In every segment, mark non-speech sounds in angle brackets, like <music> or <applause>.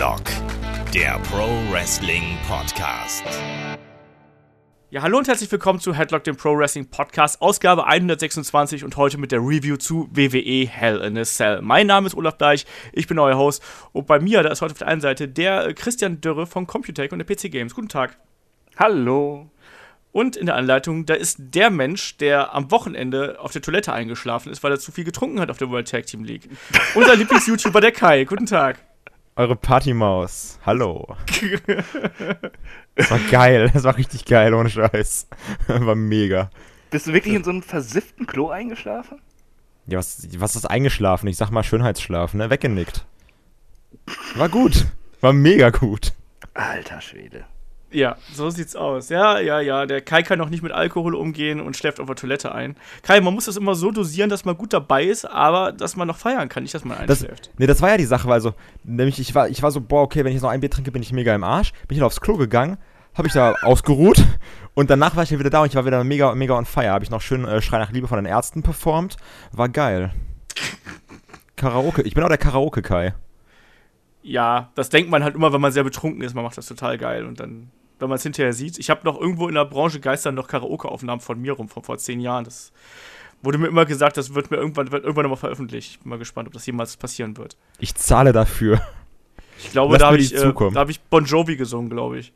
Headlock, der Pro Wrestling Podcast. Ja, hallo und herzlich willkommen zu Headlock, dem Pro Wrestling Podcast, Ausgabe 126 und heute mit der Review zu WWE Hell in a Cell. Mein Name ist Olaf Deich, ich bin euer Host und bei mir, da ist heute auf der einen Seite der äh, Christian Dürre von Computech und der PC Games. Guten Tag. Hallo. Und in der Anleitung, da ist der Mensch, der am Wochenende auf der Toilette eingeschlafen ist, weil er zu viel getrunken hat auf der World Tag Team League. Unser <laughs> Lieblings-YouTuber, der Kai. Guten Tag. Eure Partymaus. Hallo. das war geil. Das war richtig geil, ohne Scheiß. <laughs> war mega. Bist du wirklich in so einem versifften Klo eingeschlafen? Ja, was, was ist eingeschlafen? Ich sag mal Schönheitsschlaf, ne? Weggenickt. War gut. War mega gut. Alter Schwede. Ja, so sieht's aus. Ja, ja, ja. Der Kai kann noch nicht mit Alkohol umgehen und schläft auf der Toilette ein. Kai, man muss das immer so dosieren, dass man gut dabei ist, aber dass man noch feiern kann, nicht, dass man einschläft. Das, nee, das war ja die Sache, weil also, nämlich ich war, ich war so, boah, okay, wenn ich jetzt noch ein Bier trinke, bin ich mega im Arsch. Bin ich dann aufs Klo gegangen, habe ich da ausgeruht <laughs> und danach war ich wieder da und ich war wieder mega, mega on fire. Habe ich noch schön äh, Schrei nach Liebe von den Ärzten performt. War geil. Karaoke. Ich bin auch der Karaoke-Kai. Ja, das denkt man halt immer, wenn man sehr betrunken ist. Man macht das total geil und dann wenn man es hinterher sieht. Ich habe noch irgendwo in der Branche geistern noch Karaoke-Aufnahmen von mir rum, von vor zehn Jahren. Das wurde mir immer gesagt, das wird mir irgendwann, wird irgendwann nochmal veröffentlicht. Ich bin mal gespannt, ob das jemals passieren wird. Ich zahle dafür. Ich glaube, Lass da habe ich, äh, hab ich Bon Jovi gesungen, glaube ich.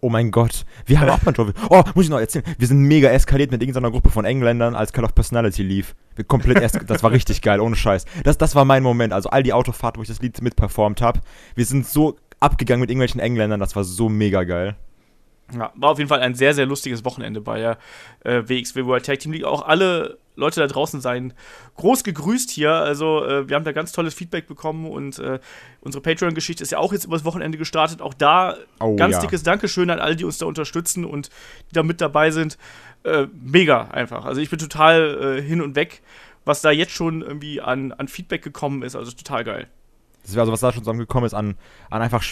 Oh mein Gott, wir haben auch Bon Jovi. Oh, muss ich noch erzählen. Wir sind mega eskaliert mit irgendeiner Gruppe von Engländern, als Call of Personality lief. Wir komplett eskaliert. das war richtig geil, ohne Scheiß. Das, das war mein Moment. Also all die Autofahrten, wo ich das Lied mitperformt habe. Wir sind so abgegangen mit irgendwelchen Engländern, das war so mega geil. Ja, war auf jeden Fall ein sehr, sehr lustiges Wochenende bei der äh, WXW World Tag Team League. Auch alle Leute da draußen seien groß gegrüßt hier. Also, äh, wir haben da ganz tolles Feedback bekommen und äh, unsere Patreon-Geschichte ist ja auch jetzt übers Wochenende gestartet. Auch da oh, ganz ja. dickes Dankeschön an alle, die uns da unterstützen und die da mit dabei sind. Äh, mega einfach. Also, ich bin total äh, hin und weg, was da jetzt schon irgendwie an, an Feedback gekommen ist. Also, total geil. Das ist also, was da schon zusammengekommen ist an, an einfach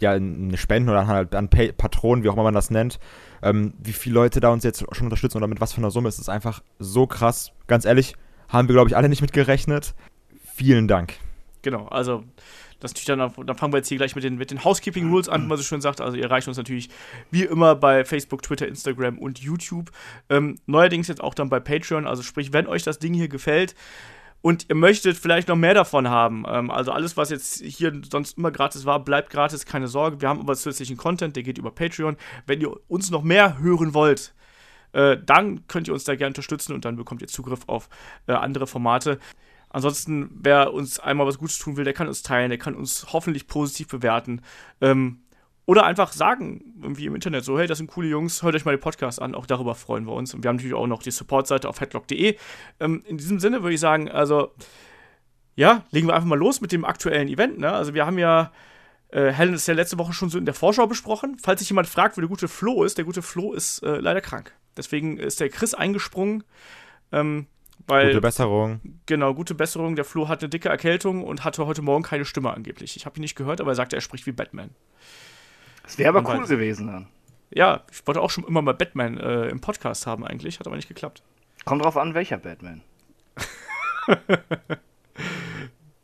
ja, eine Spenden oder halt an Pay Patronen, wie auch immer man das nennt, ähm, wie viele Leute da uns jetzt schon unterstützen oder mit was für einer Summe ist es einfach so krass. Ganz ehrlich, haben wir, glaube ich, alle nicht mit gerechnet. Vielen Dank. Genau, also das natürlich dann, dann fangen wir jetzt hier gleich mit den, mit den Housekeeping Rules an, wie man so schön sagt. Also ihr erreicht uns natürlich wie immer bei Facebook, Twitter, Instagram und YouTube. Ähm, neuerdings jetzt auch dann bei Patreon. Also sprich, wenn euch das Ding hier gefällt, und ihr möchtet vielleicht noch mehr davon haben. Ähm, also alles, was jetzt hier sonst immer gratis war, bleibt gratis, keine Sorge. Wir haben aber zusätzlichen Content, der geht über Patreon. Wenn ihr uns noch mehr hören wollt, äh, dann könnt ihr uns da gerne unterstützen und dann bekommt ihr Zugriff auf äh, andere Formate. Ansonsten, wer uns einmal was Gutes tun will, der kann uns teilen, der kann uns hoffentlich positiv bewerten. Ähm, oder einfach sagen, irgendwie im Internet so, hey, das sind coole Jungs, hört euch mal den Podcast an. Auch darüber freuen wir uns. Und wir haben natürlich auch noch die Supportseite auf headlock.de. Ähm, in diesem Sinne würde ich sagen, also, ja, legen wir einfach mal los mit dem aktuellen Event. Ne? Also, wir haben ja äh, Helen ist ja letzte Woche schon so in der Vorschau besprochen. Falls sich jemand fragt, wo der gute Flo ist, der gute Flo ist äh, leider krank. Deswegen ist der Chris eingesprungen. Ähm, weil, gute Besserung. Genau, gute Besserung. Der Flo hat eine dicke Erkältung und hatte heute Morgen keine Stimme angeblich. Ich habe ihn nicht gehört, aber er sagte, er spricht wie Batman. Das wäre aber cool gewesen dann. Ja, ich wollte auch schon immer mal Batman äh, im Podcast haben eigentlich, hat aber nicht geklappt. Kommt drauf an, welcher Batman. <laughs>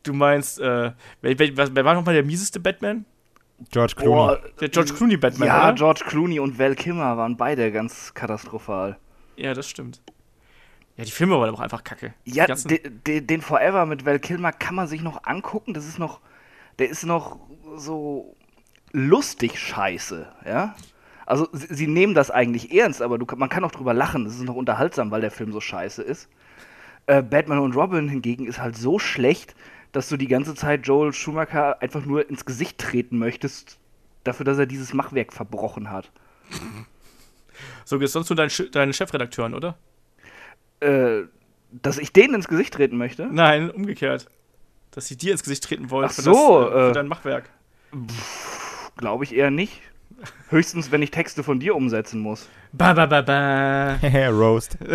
du meinst, äh, wer, wer, wer war nochmal der mieseste Batman? George Clooney. Oh, der George Clooney Batman. Ja, oder? George Clooney und Val Kimmer waren beide ganz katastrophal. Ja, das stimmt. Ja, die Filme waren aber auch einfach kacke. Ja, de, de, den Forever mit Val Kilmer kann man sich noch angucken. Das ist noch, der ist noch so lustig scheiße, ja. Also sie, sie, nehmen das eigentlich ernst, aber du, man kann auch drüber lachen. Es ist noch unterhaltsam, weil der Film so scheiße ist. Äh, Batman und Robin hingegen ist halt so schlecht, dass du die ganze Zeit Joel Schumacher einfach nur ins Gesicht treten möchtest, dafür, dass er dieses Machwerk verbrochen hat. So gehst sonst du deinen, deinen Chefredakteuren, oder? Äh, dass ich denen ins Gesicht treten möchte? Nein, umgekehrt. Dass sie dir ins Gesicht treten wollen Ach für, so, das, äh, für äh, dein Machwerk. Pff Glaube ich eher nicht. Höchstens, wenn ich Texte von dir umsetzen muss. Ba, ba, ba, ba. <laughs> Roast. <laughs>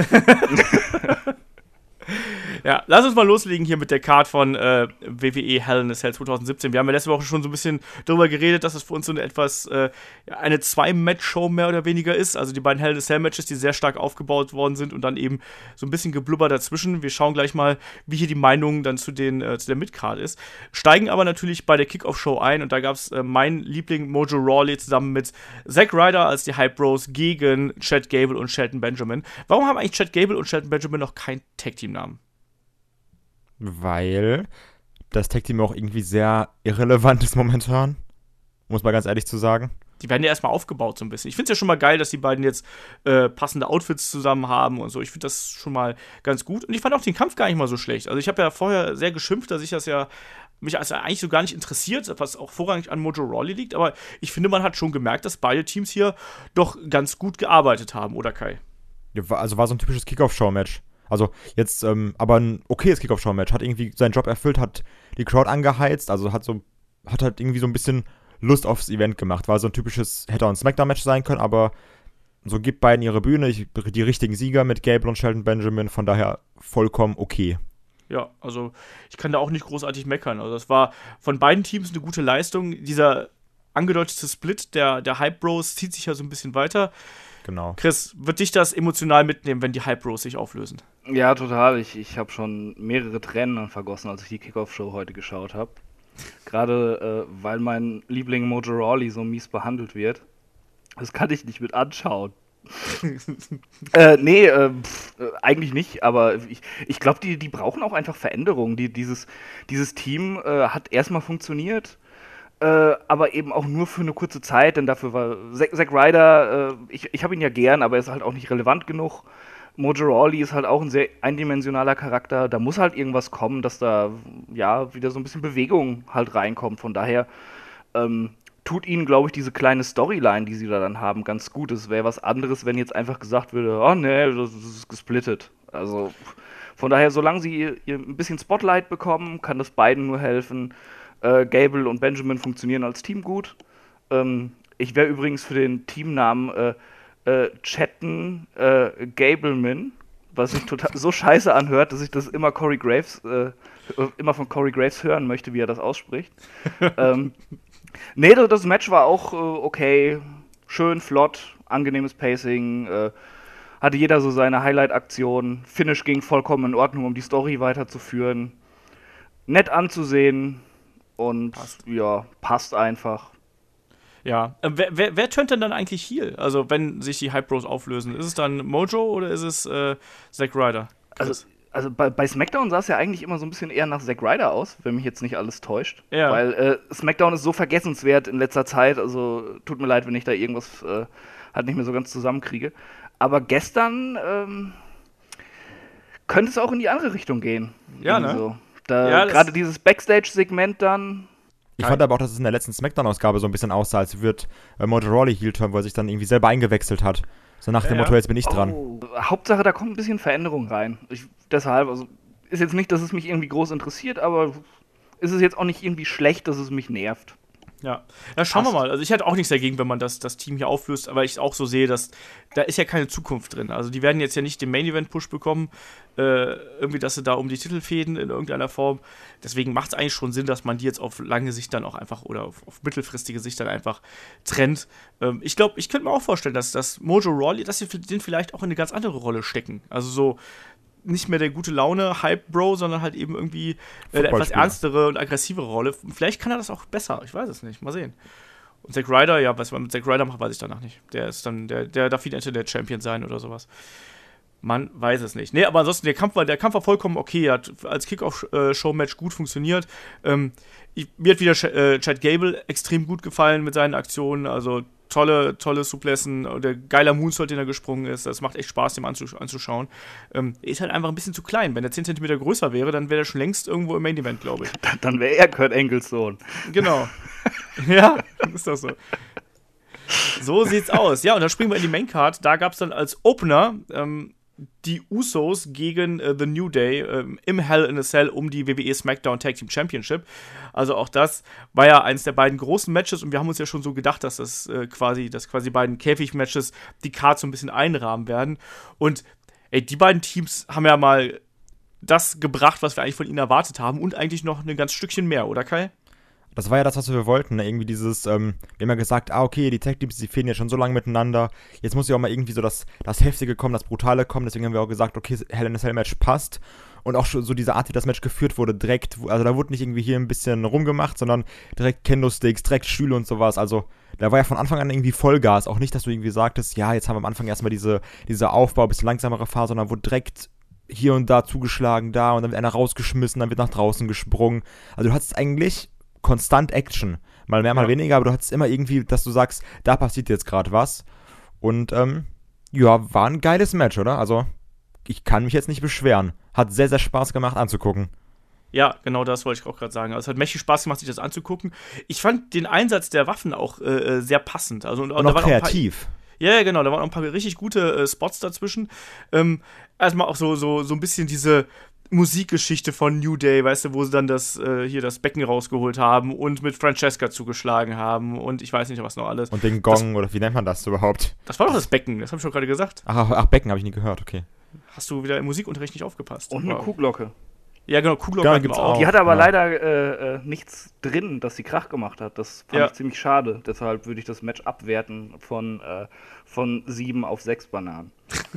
Ja, lass uns mal loslegen hier mit der Card von äh, WWE Hell in a Cell 2017. Wir haben ja letzte Woche schon so ein bisschen darüber geredet, dass es für uns so eine etwas äh, eine Zwei-Match-Show mehr oder weniger ist. Also die beiden Hell in a Cell Matches, die sehr stark aufgebaut worden sind und dann eben so ein bisschen geblubber dazwischen. Wir schauen gleich mal, wie hier die Meinung dann zu, den, äh, zu der Mid-Card ist. Steigen aber natürlich bei der Kickoff-Show ein und da gab es äh, mein Liebling Mojo Rawley zusammen mit Zack Ryder als die Hype Bros gegen Chad Gable und Shelton Benjamin. Warum haben eigentlich Chad Gable und Shelton Benjamin noch kein Tag-Team-Namen? Weil das Tag-Team auch irgendwie sehr irrelevant ist momentan. Muss man ganz ehrlich zu sagen. Die werden ja erstmal aufgebaut so ein bisschen. Ich finde es ja schon mal geil, dass die beiden jetzt äh, passende Outfits zusammen haben und so. Ich finde das schon mal ganz gut. Und ich fand auch den Kampf gar nicht mal so schlecht. Also ich habe ja vorher sehr geschimpft, dass ich das ja mich also eigentlich so gar nicht interessiert, was auch vorrangig an Mojo Rawley liegt. Aber ich finde, man hat schon gemerkt, dass beide Teams hier doch ganz gut gearbeitet haben, oder Kai? Ja, also war so ein typisches Kickoff-Show-Match. Also jetzt, ähm, aber ein okayes Kickoff-Show-Match. Hat irgendwie seinen Job erfüllt, hat die Crowd angeheizt, also hat so, hat halt irgendwie so ein bisschen Lust aufs Event gemacht. War so ein typisches auch ein Smackdown-Match sein können, aber so gibt beiden ihre Bühne, ich, die richtigen Sieger mit Gable und Sheldon Benjamin, von daher vollkommen okay. Ja, also ich kann da auch nicht großartig meckern. Also das war von beiden Teams eine gute Leistung. Dieser angedeutete Split der, der Hype Bros zieht sich ja so ein bisschen weiter. Genau. Chris, wird dich das emotional mitnehmen, wenn die Hype Bros sich auflösen? Ja, total. Ich, ich habe schon mehrere Tränen vergossen, als ich die Kickoff-Show heute geschaut habe. Gerade äh, weil mein Liebling Mojo Rawley so mies behandelt wird. Das kann ich nicht mit anschauen. <laughs> äh, nee, äh, pff, äh, eigentlich nicht, aber ich, ich glaube, die, die brauchen auch einfach Veränderungen. Die, dieses, dieses Team äh, hat erstmal funktioniert, äh, aber eben auch nur für eine kurze Zeit, denn dafür war Zack, Ryder, äh, ich, ich habe ihn ja gern, aber er ist halt auch nicht relevant genug. Mojo Rawley ist halt auch ein sehr eindimensionaler Charakter. Da muss halt irgendwas kommen, dass da ja wieder so ein bisschen Bewegung halt reinkommt. Von daher ähm, tut ihnen, glaube ich, diese kleine Storyline, die sie da dann haben, ganz gut. Es wäre was anderes, wenn jetzt einfach gesagt würde, oh nee, das ist gesplittet. Also von daher, solange sie ein bisschen Spotlight bekommen, kann das beiden nur helfen. Äh, Gable und Benjamin funktionieren als Team gut. Ähm, ich wäre übrigens für den Teamnamen äh, äh, Chatten äh, Gableman, was sich total so scheiße anhört, dass ich das immer Corey Graves, äh, immer von Corey Graves hören möchte, wie er das ausspricht. <laughs> ähm, nee, das Match war auch äh, okay, schön, flott, angenehmes Pacing, äh, hatte jeder so seine Highlight-Aktion. Finish ging vollkommen in Ordnung, um die Story weiterzuführen. Nett anzusehen und passt. ja, passt einfach. Ja, äh, wer, wer, wer tönt denn dann eigentlich hier? Also, wenn sich die Hype Bros auflösen, ist es dann Mojo oder ist es äh, Zack Ryder? Also, also bei, bei, SmackDown sah es ja eigentlich immer so ein bisschen eher nach Zack Ryder aus, wenn mich jetzt nicht alles täuscht. Ja. Weil äh, SmackDown ist so vergessenswert in letzter Zeit, also tut mir leid, wenn ich da irgendwas äh, halt nicht mehr so ganz zusammenkriege. Aber gestern ähm, könnte es auch in die andere Richtung gehen. Ja, ne? So. Ja, Gerade dieses Backstage-Segment dann. Ich fand aber auch, dass es in der letzten Smackdown-Ausgabe so ein bisschen aussah, als würde äh, Mojo Rawley heel turn, wo er sich dann irgendwie selber eingewechselt hat. So nach dem ja. Motto, jetzt bin ich dran. Oh, Hauptsache, da kommt ein bisschen Veränderung rein. Ich, deshalb, also, ist jetzt nicht, dass es mich irgendwie groß interessiert, aber ist es jetzt auch nicht irgendwie schlecht, dass es mich nervt. Ja, ja schauen Passt. wir mal. Also ich hätte auch nichts dagegen, wenn man das, das Team hier auflöst, aber ich auch so sehe, dass da ist ja keine Zukunft drin. Also die werden jetzt ja nicht den Main Event Push bekommen, äh, irgendwie, dass sie da um die Titel fäden in irgendeiner Form. Deswegen macht es eigentlich schon Sinn, dass man die jetzt auf lange Sicht dann auch einfach oder auf, auf mittelfristige Sicht dann einfach trennt. Ähm, ich glaube, ich könnte mir auch vorstellen, dass, dass Mojo Rawley, dass sie den vielleicht auch in eine ganz andere Rolle stecken. Also so nicht mehr der gute Laune Hype-Bro, sondern halt eben irgendwie äh, eine etwas ernstere und aggressivere Rolle. Vielleicht kann er das auch besser, ich weiß es nicht. Mal sehen. Und Zack Ryder, ja, was man mit Zack Ryder macht, weiß ich danach nicht. Der ist dann, der, der darf wieder der Champion sein oder sowas. Man weiß es nicht. Nee, aber ansonsten, der Kampf war, der Kampf war vollkommen okay. Er hat als Kickoff-Show-Match gut funktioniert. Ähm, ich, mir hat wieder Ch äh, Chad Gable extrem gut gefallen mit seinen Aktionen. Also tolle, tolle Suplessen, der geiler Moonsault, den er gesprungen ist. Das macht echt Spaß, dem anzusch anzuschauen. Ähm, ist halt einfach ein bisschen zu klein. Wenn er 10 cm größer wäre, dann wäre er schon längst irgendwo im Main Event, glaube ich. Dann wäre er Kurt Engels Sohn. Genau. <laughs> ja, ist doch so. So sieht's aus. Ja, und dann springen wir in die Maincard. Da gab es dann als Opener ähm, die Usos gegen äh, The New Day ähm, im Hell in a Cell um die WWE SmackDown Tag Team Championship. Also auch das war ja eines der beiden großen Matches und wir haben uns ja schon so gedacht, dass das äh, quasi, dass quasi beiden Käfig-Matches die Card so ein bisschen einrahmen werden. Und ey, die beiden Teams haben ja mal das gebracht, was wir eigentlich von ihnen erwartet haben und eigentlich noch ein ganz Stückchen mehr, oder Kai? Das war ja das, was wir wollten. Ne? Irgendwie dieses, ähm, wir haben ja gesagt, ah, okay, die Tech Teams, die fehlen ja schon so lange miteinander. Jetzt muss ja auch mal irgendwie so das, das Heftige kommen, das Brutale kommen. Deswegen haben wir auch gesagt, okay, Hell in a Cell Match passt. Und auch so diese Art, wie das Match geführt wurde, direkt, also da wurde nicht irgendwie hier ein bisschen rumgemacht, sondern direkt Kendo-Sticks, direkt Stühle und sowas. Also da war ja von Anfang an irgendwie Vollgas. Auch nicht, dass du irgendwie sagtest, ja, jetzt haben wir am Anfang erstmal diese, diese Aufbau, bisschen langsamere Phase, sondern wurde direkt hier und da zugeschlagen, da und dann wird einer rausgeschmissen, dann wird nach draußen gesprungen. Also du hattest eigentlich konstant Action. Mal mehr, mal Ja. weniger, aber du hattest immer irgendwie, dass du sagst, da passiert jetzt gerade was. Und ähm, ja, war ein geiles Match, oder? Also, ich kann mich jetzt nicht beschweren. Hat sehr, sehr Spaß gemacht anzugucken. Ja, genau das wollte ich auch gerade sagen. Also es hat mächtig Spaß gemacht, sich das anzugucken. Ich fand den Einsatz der Waffen auch äh, äh, sehr passend. Also, Und da auch kreativ. Ja, ja, genau, da waren auch ein paar richtig gute äh, Spots dazwischen. Ähm, erstmal auch so, so, so ein bisschen diese Musikgeschichte von New Day, weißt du, wo sie dann das, äh, hier das Becken rausgeholt haben und mit Francesca zugeschlagen haben und ich weiß nicht, was noch alles. Und den Gong, oder wie nennt man das überhaupt? Das war doch das Becken, das habe ich schon gerade gesagt. Ach, ach Becken habe ich nie gehört, okay. Hast du wieder im Musikunterricht nicht aufgepasst? Und eine. Kuhglocke. Ja, genau, Kuhglocke Ja, hatten gibt's auch. Die hatte aber ja. leider äh, äh, nichts drin, dass sie Krach gemacht hat. Das fand Ja. ich ziemlich schade. Deshalb würde ich das Match abwerten von, äh, von sieben auf sechs Bananen. <laughs>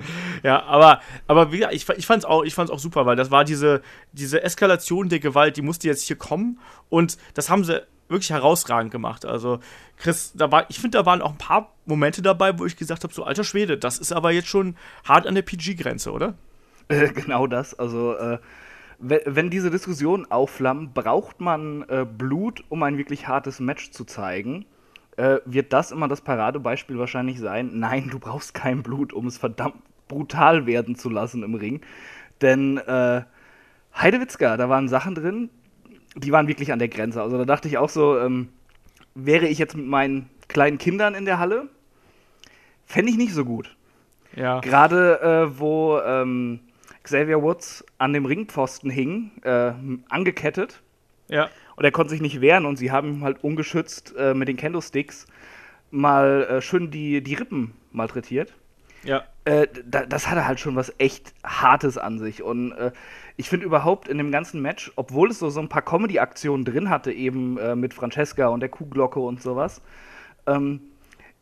<laughs> Ja, aber, aber wie, ich, ich fand's auch, ich fand's auch super, weil das war diese, diese Eskalation der Gewalt, die musste jetzt hier kommen und das haben sie wirklich herausragend gemacht. Also, Chris, da war, ich finde, da waren auch ein paar Momente dabei, wo ich gesagt habe, so alter Schwede, das ist aber jetzt schon hart an der PG-Grenze, oder? <laughs> Äh, genau das. Also, äh, we- wenn diese Diskussionen aufflammen, braucht man äh, Blut, um ein wirklich hartes Match zu zeigen. Äh, wird das immer das Paradebeispiel wahrscheinlich sein? Nein, du brauchst kein Blut, um es verdammt brutal werden zu lassen im Ring. Denn äh, Heidewitzka, da waren Sachen drin, die waren wirklich an der Grenze. Also da dachte ich auch so, ähm, wäre ich jetzt mit meinen kleinen Kindern in der Halle, fände ich nicht so gut. Ja. Gerade äh, wo ähm, Xavier Woods an dem Ringpfosten hing, äh, angekettet, Ja. und er konnte sich nicht wehren und sie haben ihm halt ungeschützt äh, mit den Kendo-Sticks mal äh, schön die, die Rippen malträtiert. Ja. Äh, da, das hatte halt schon was echt Hartes an sich. Und äh, ich finde überhaupt in dem ganzen Match, obwohl es so, so ein paar Comedy-Aktionen drin hatte, eben äh, mit Francesca und der Kuhglocke und sowas, ähm,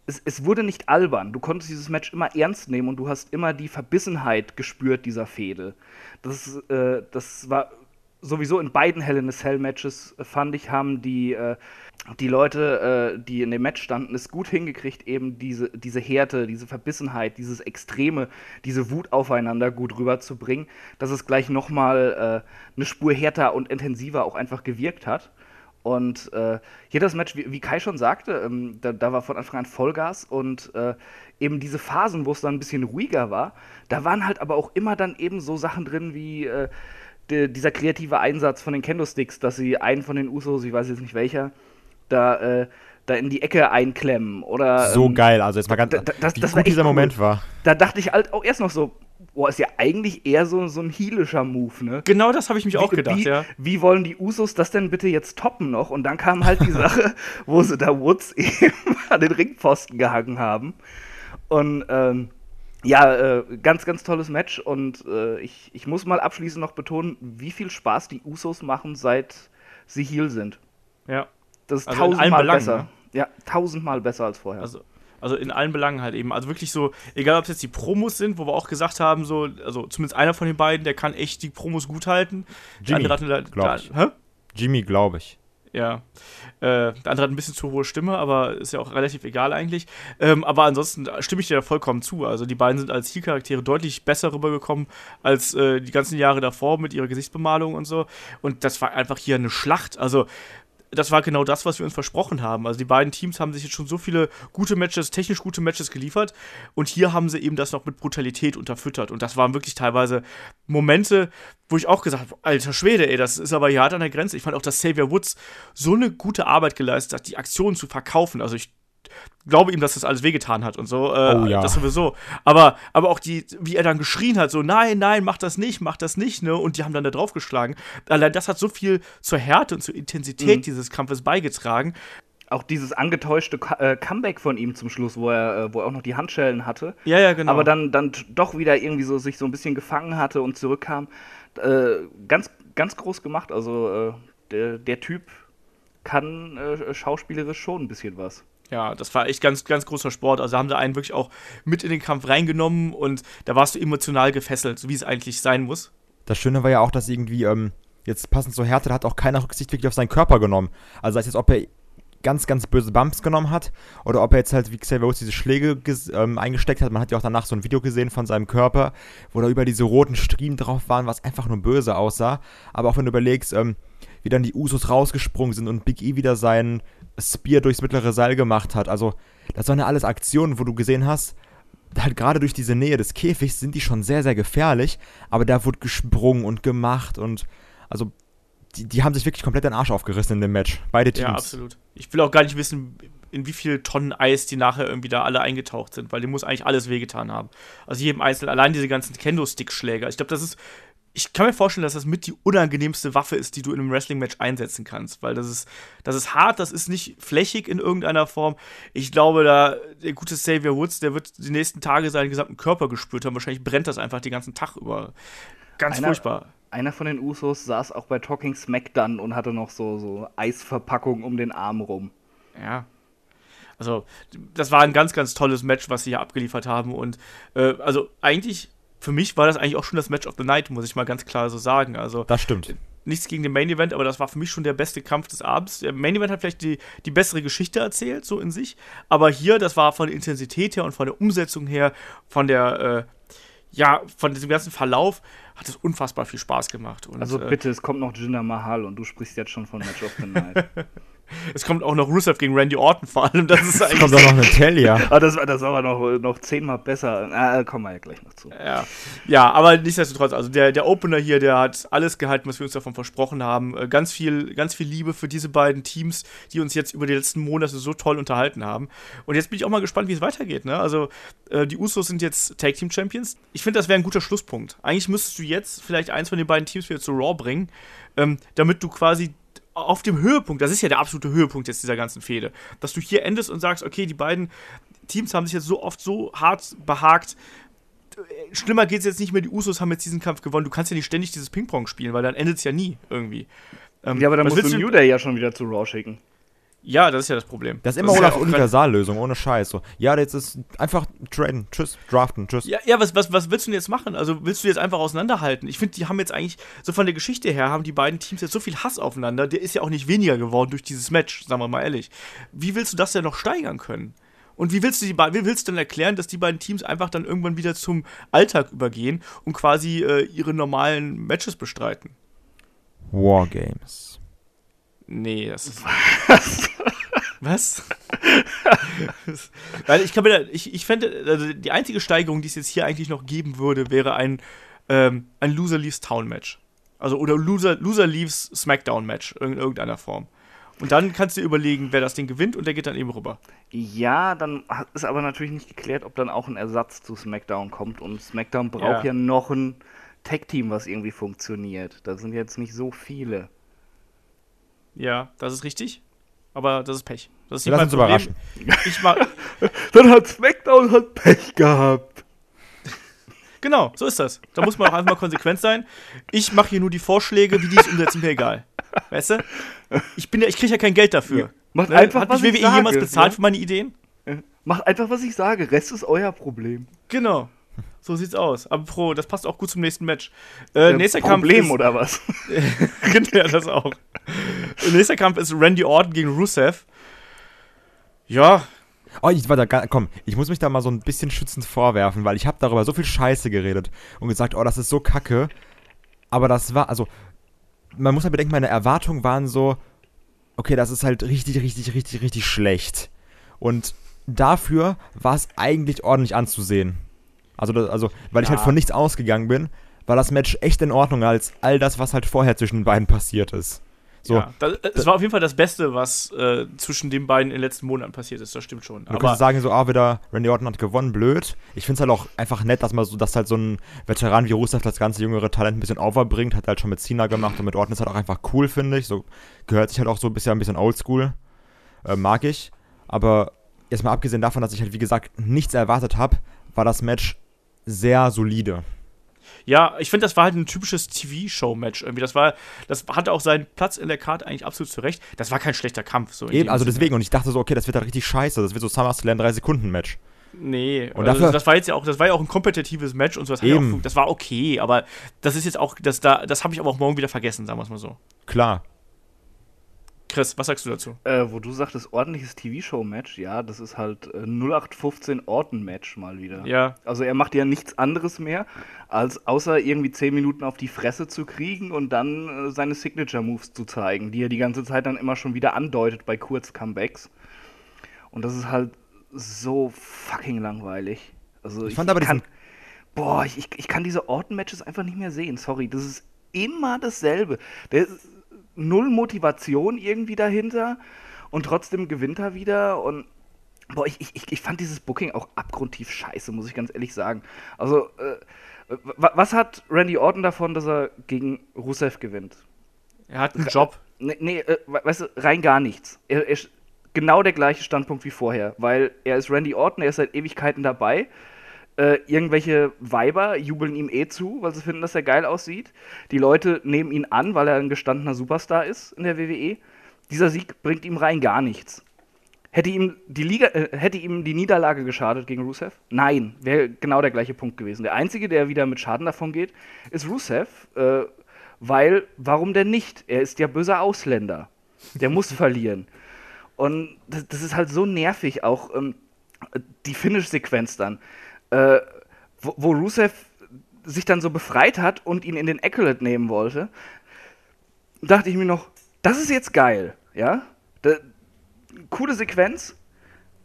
es, es wurde nicht albern. Du konntest dieses Match immer ernst nehmen und du hast immer die Verbissenheit gespürt dieser Fehde. Das, äh, das war sowieso in beiden Hell in a Cell Matches, äh, fand ich, haben die, äh, die Leute, äh, die in dem Match standen, es gut hingekriegt, eben diese, diese Härte, diese Verbissenheit, dieses Extreme, diese Wut aufeinander gut rüberzubringen, dass es gleich nochmal äh, eine Spur härter und intensiver auch einfach gewirkt hat. Und äh, hier das Match, wie, wie Kai schon sagte, ähm, da, da war von Anfang an Vollgas und äh, eben diese Phasen, wo es dann ein bisschen ruhiger war, da waren halt aber auch immer dann eben so Sachen drin wie äh, de, dieser kreative Einsatz von den Kendo-Sticks, dass sie einen von den Usos, ich weiß jetzt nicht welcher, da, äh, da in die Ecke einklemmen oder So ähm, geil, also jetzt mal ganz, da- da- das- wie das gut dieser cool. Moment war. Da dachte ich halt auch erst noch so, boah, ist ja eigentlich eher so, so ein heelischer Move, ne? Genau das habe ich mich auch gedacht, wie, ja. Wie wollen die Usos das denn bitte jetzt toppen noch? Und dann kam halt die <laughs> Sache, wo sie da Woods <laughs> eben an den Ringpfosten gehangen haben. Und ähm, ja, äh, ganz, ganz tolles Match. Und äh, ich, ich muss mal abschließend noch betonen, wie viel Spaß die Usos machen, seit sie Heal sind. Ja. Das ist Also in allen tausendmal Belangen, besser. ne? Ja, tausendmal besser als vorher. Also, also in allen Belangen halt eben. Also wirklich so, egal ob es jetzt die Promos sind, wo wir auch gesagt haben, so, also zumindest einer von den beiden, der kann echt die Promos gut halten. Der Jimmy, andere hat, glaub da-? Jimmy, glaube ich. Ja. Äh, der andere hat ein bisschen zu hohe Stimme, aber ist ja auch relativ egal eigentlich. Ähm, aber ansonsten stimme ich dir da vollkommen zu. Also die beiden sind als Zielcharaktere deutlich besser rübergekommen als äh, die ganzen Jahre davor mit ihrer Gesichtsbemalung und so. Und das war einfach hier eine Schlacht. Also das war genau das, was wir uns versprochen haben. Also die beiden Teams haben sich jetzt schon so viele gute Matches, technisch gute Matches geliefert und hier haben sie eben das noch mit Brutalität unterfüttert und das waren wirklich teilweise Momente, wo ich auch gesagt habe, alter Schwede, ey, das ist aber hier hart an der Grenze. Ich fand auch, dass Xavier Woods so eine gute Arbeit geleistet hat, die Aktion zu verkaufen. Also ich glaube ihm, dass das alles wehgetan hat und so. Äh, Oh ja. Das sowieso. Aber, aber auch die, wie er dann geschrien hat, so, nein, nein, mach das nicht, mach das nicht, ne? Und die haben dann da draufgeschlagen. Allein das hat so viel zur Härte und zur Intensität Mhm. dieses Kampfes beigetragen. auch dieses angetäuschte äh, Comeback von ihm zum Schluss, wo er, äh, wo er auch noch die Handschellen hatte. Ja, ja, genau. aber dann, dann doch wieder irgendwie so sich so ein bisschen gefangen hatte und zurückkam. Äh, ganz, ganz groß gemacht. Also äh, der, der Typ kann äh, schauspielerisch schon ein bisschen was. Ja, das war echt ganz, ganz großer Sport. Also haben sie einen wirklich auch mit in den Kampf reingenommen und da warst du emotional gefesselt, so wie es eigentlich sein muss. Das Schöne war ja auch, dass irgendwie, ähm, jetzt passend zur Härte, da hat auch keiner Rücksicht wirklich auf seinen Körper genommen. Also sei es jetzt, ob er ganz, ganz böse Bumps genommen hat oder ob er jetzt halt, wie Xavier Woods, diese Schläge ähm, eingesteckt hat. Man hat ja auch danach so ein Video gesehen von seinem Körper, wo da über diese roten Striemen drauf waren, was einfach nur böse aussah. Aber auch wenn du überlegst, ähm, wie dann die Usos rausgesprungen sind und Big E wieder seinen Spear durchs mittlere Seil gemacht hat. Also, das waren ja alles Aktionen, wo du gesehen hast, halt gerade durch diese Nähe des Käfigs sind die schon sehr, sehr gefährlich, aber da wurde gesprungen und gemacht und also die, die haben sich wirklich komplett den Arsch aufgerissen in dem Match. Beide Teams. Ja, absolut. Ich will auch gar nicht wissen, in wie viel Tonnen Eis die nachher irgendwie da alle eingetaucht sind, weil dem muss eigentlich alles wehgetan haben. Also jedem Einzelnen, allein diese ganzen Kendo-Stick-Schläger. Ich glaube, das ist. Ich kann mir vorstellen, dass das mit die unangenehmste Waffe ist, die du in einem Wrestling-Match einsetzen kannst, weil das ist, das ist hart, das ist nicht flächig in irgendeiner Form. Ich glaube, da, der gute Xavier Woods, der wird die nächsten Tage seinen gesamten Körper gespürt haben. Wahrscheinlich brennt das einfach den ganzen Tag über. Ganz Einer- furchtbar. Einer von den Usos saß auch bei Talking Smackdown und hatte noch so, so Eisverpackung um den Arm rum. Ja. Also, das war ein ganz, ganz tolles Match, was sie hier abgeliefert haben. Und äh, also eigentlich, für mich war das eigentlich auch schon das Match of the Night, muss ich mal ganz klar so sagen. Also Das stimmt. nichts gegen den Main Event, aber das war für mich schon der beste Kampf des Abends. Der Main Event hat vielleicht die, die bessere Geschichte erzählt, so in sich. Aber hier, das war von der Intensität her und von der Umsetzung her, von der, äh, ja, von diesem ganzen Verlauf, hat es unfassbar viel Spaß gemacht. Und, Also äh, bitte, es kommt noch Jinder Mahal und du sprichst jetzt schon von Match of the Night. <laughs> es kommt auch noch Rusev gegen Randy Orton vor allem. Das ist <laughs> eigentlich. Kommt auch noch <laughs> eine Talia. ah, das, war- das war aber noch, noch zehnmal besser. Ah, kommen wir ja gleich noch zu. Ja, ja aber nichtsdestotrotz, also der, der Opener hier, der hat alles gehalten, was wir uns davon versprochen haben. Äh, Ganz viel, ganz viel Liebe für diese beiden Teams, die uns jetzt über die letzten Monate so toll unterhalten haben. Und jetzt bin ich auch mal gespannt, wie es weitergeht. Ne? Also, äh, die Usos sind jetzt Tag Team Champions. Ich finde, das wäre ein guter Schlusspunkt. Eigentlich müsstest du jetzt vielleicht eins von den beiden Teams wieder zu Raw bringen, ähm, damit du quasi auf dem Höhepunkt, das ist ja der absolute Höhepunkt jetzt dieser ganzen Fehde, dass du hier endest und sagst, okay, die beiden Teams haben sich jetzt so oft so hart behagt, schlimmer geht's jetzt nicht mehr. Die Usos haben jetzt diesen Kampf gewonnen. Du kannst ja nicht ständig dieses Ping-Pong spielen, weil dann endet es ja nie irgendwie. Ähm, Ja, aber dann musst du New Day ja schon wieder zu Raw schicken. Ja, das ist ja das Problem. Das ist immer ja Olaf grad- Universallösung, ohne Scheiß. So, ja, jetzt ist einfach traden, tschüss, draften, tschüss. Ja, ja was, was, was willst du denn jetzt machen? Also willst du jetzt einfach auseinanderhalten? Ich finde, die haben jetzt eigentlich, so von der Geschichte her, haben die beiden Teams jetzt so viel Hass aufeinander. Der ist ja auch nicht weniger geworden durch dieses Match, sagen wir mal ehrlich. Wie willst du das denn noch steigern können? Und wie willst du die wie willst du denn erklären, dass die beiden Teams einfach dann irgendwann wieder zum Alltag übergehen und quasi äh, ihre normalen Matches bestreiten? Wargames. Nee, das ist. Was? <laughs> Weil ich kann mir da, ich, ich fände, also die einzige Steigerung, die es jetzt hier eigentlich noch geben würde, wäre ein, ähm, ein Loser Leaves Town Match. Also oder Loser, Loser Leaves Smackdown Match in irgendeiner Form. Und dann kannst du dir überlegen, wer das Ding gewinnt und der geht dann eben rüber. Ja, dann ist aber natürlich nicht geklärt, ob dann auch ein Ersatz zu SmackDown kommt. Und SmackDown braucht Ja. ja, noch ein Tag-Team, was irgendwie funktioniert. Da sind jetzt nicht so viele. Ja, das ist richtig. Aber das ist Pech. Das ist nicht Lass mein Problem. überraschen. Ich mach, <laughs> Dann hat SmackDown halt Pech gehabt. <laughs> genau, so ist das. Da muss man auch einfach mal konsequent sein. Ich mache hier nur die Vorschläge, wie die es umsetzen, mir egal. Weißt du? Ich, bin ja, ich kriege ja kein Geld dafür. Macht Ne? einfach, Hat was mich ich WWE jemals sage, bezahlt ja? für meine Ideen? Macht einfach, was ich sage. Rest ist euer Problem. Genau. So sieht's aus. Aber Pro, das passt auch gut zum nächsten Match. Äh, nächster Problem, Kampf ist, oder was? <laughs> ja, das auch. <laughs> nächster Kampf ist Randy Orton gegen Rusev. Ja, Oh, ich, warte, komm, ich muss mich da mal so ein bisschen schützend vorwerfen, weil ich habe darüber so viel Scheiße geredet und gesagt, oh, das ist so kacke. Aber das war, also, man muss halt bedenken, meine Erwartungen waren so, okay, das ist halt richtig, richtig, richtig, richtig schlecht. Und dafür war es eigentlich ordentlich anzusehen. Also, das, also weil ich halt Ja. von nichts ausgegangen bin, war das Match echt in Ordnung als all das, was halt vorher zwischen den beiden passiert ist. So, ja. Das, es war auf jeden Fall das Beste, was äh, zwischen den beiden in den letzten Monaten passiert ist. Das stimmt schon. Du Aber kannst sagen, so, ah, wieder Randy Orton hat gewonnen, blöd. Ich finde es halt auch einfach nett, dass man so, dass halt so ein Veteran wie Rusev das ganze jüngere Talent ein bisschen overbringt, hat halt schon mit Cena gemacht und mit Orton ist halt auch einfach cool, finde ich. So gehört sich halt auch so ein bisschen, ein bisschen oldschool. Äh, mag ich. Aber erstmal abgesehen davon, dass ich halt, wie gesagt, nichts erwartet habe, war das Match sehr solide. Ja, ich finde, das war halt ein typisches TV-Show-Match irgendwie. Das war, das hatte auch seinen Platz in der Karte eigentlich absolut zurecht. Das war kein schlechter Kampf. So Eben, also Sinne. deswegen, und ich dachte so, okay, das wird halt richtig scheiße. Das wird so SummerSlam 3-Sekunden-Match. Nee, Und also dafür- das war jetzt ja auch, das war ja auch ein kompetitives Match und so. Das, Eben. auch, das war okay, aber das ist jetzt auch, das, da, das habe ich aber auch morgen wieder vergessen, sagen wir es mal so. Klar. Chris, was sagst du dazu? Äh, wo du sagtest, ordentliches TV-Show-Match, ja, das ist halt äh, 0815 Orton-Match mal wieder. Ja, Also er macht ja nichts anderes mehr, als außer irgendwie 10 Minuten auf die Fresse zu kriegen und dann äh, seine Signature-Moves zu zeigen, die er die ganze Zeit dann immer schon wieder andeutet bei Kurz-Comebacks. Und das ist halt so fucking langweilig. Also Ich fand aber kann, Boah, ich, ich, ich kann diese Orton-Matches einfach nicht mehr sehen, sorry. Das ist immer dasselbe. Der ist null Motivation irgendwie dahinter und trotzdem gewinnt er wieder und Boah, ich, ich, ich- fand dieses Booking auch abgrundtief scheiße, muss ich ganz ehrlich sagen. Also, äh, wa- was hat Randy Orton davon, dass er gegen Rusev gewinnt? er hat einen Job. Nee, nee äh, we- weißt du, rein gar nichts. Er, er ist genau der gleiche Standpunkt wie vorher, weil er ist Randy Orton, er ist seit Ewigkeiten dabei. Äh, irgendwelche Weiber jubeln ihm eh zu, weil sie finden, dass er geil aussieht. Die Leute nehmen ihn an, weil er ein gestandener Superstar ist in der WWE. Dieser Sieg bringt ihm rein gar nichts. Hätte ihm die Liga, äh, hätte ihm die Niederlage geschadet gegen Rusev? Nein, wäre genau der gleiche Punkt gewesen. Der einzige, der wieder mit Schaden davon geht, ist Rusev, äh, weil warum denn nicht? Er ist ja böser Ausländer. Der muss <laughs> verlieren. Und das, das ist halt so nervig auch ähm, die Finish-Sequenz dann, äh, wo, wo Rusev sich dann so befreit hat und ihn in den Accolade nehmen wollte, dachte ich mir noch, das ist jetzt geil, ja? Da, coole Sequenz.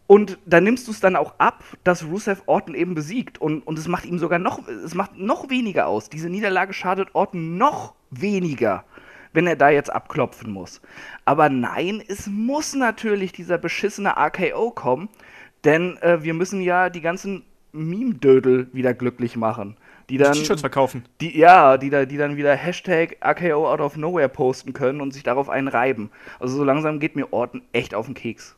Und da nimmst du es dann auch ab, dass Rusev Orton eben besiegt. Und, und es macht ihm sogar noch, es macht noch weniger aus. Diese Niederlage schadet Orton noch weniger, wenn er da jetzt abklopfen muss. Aber nein, es muss natürlich dieser beschissene RKO kommen, denn äh, wir müssen ja die ganzen Meme-Dödel wieder glücklich machen. Die dann, T-Shirts verkaufen. die, ja, die, da, die dann wieder Hashtag RKO out of nowhere posten können und sich darauf einen reiben. Also so langsam geht mir Orton echt auf den Keks.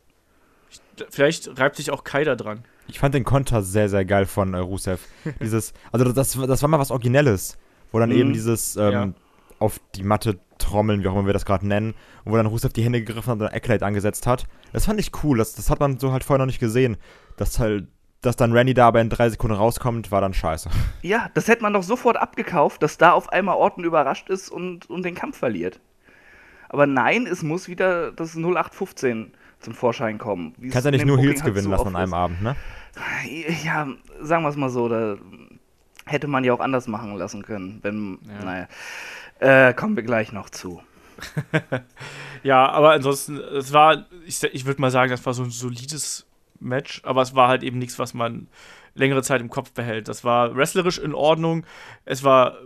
Vielleicht reibt sich auch Kai da dran. Ich fand den Konter sehr, sehr geil von äh, Rusev. <laughs> dieses, also das, das war mal was Originelles, wo dann Mhm. eben dieses ähm, Ja. auf die Matte trommeln, wie auch immer wir das gerade nennen, und wo dann Rusev die Hände gegriffen hat und ein Accolade angesetzt hat. Das fand ich cool, das, das hat man so halt vorher noch nicht gesehen. Dass halt, dass dann Randy da aber in drei Sekunden rauskommt, war dann scheiße. Ja, das hätte man doch sofort abgekauft, dass da auf einmal Orton überrascht ist und, und den Kampf verliert. Aber nein, es muss wieder das 0815 zum Vorschein kommen. Kannst ja nicht nur Booking Heels halt gewinnen lassen an einem ist. Abend, ne? Ja, sagen wir es mal so, da hätte man ja auch anders machen lassen können. Wenn, Ja. naja, äh, kommen wir gleich noch zu. <laughs> Ja, aber ansonsten, es war, ich, ich würde mal sagen, das war so ein solides Match, aber es war halt eben nichts, was man längere Zeit im Kopf behält. Das war wrestlerisch in Ordnung. Es war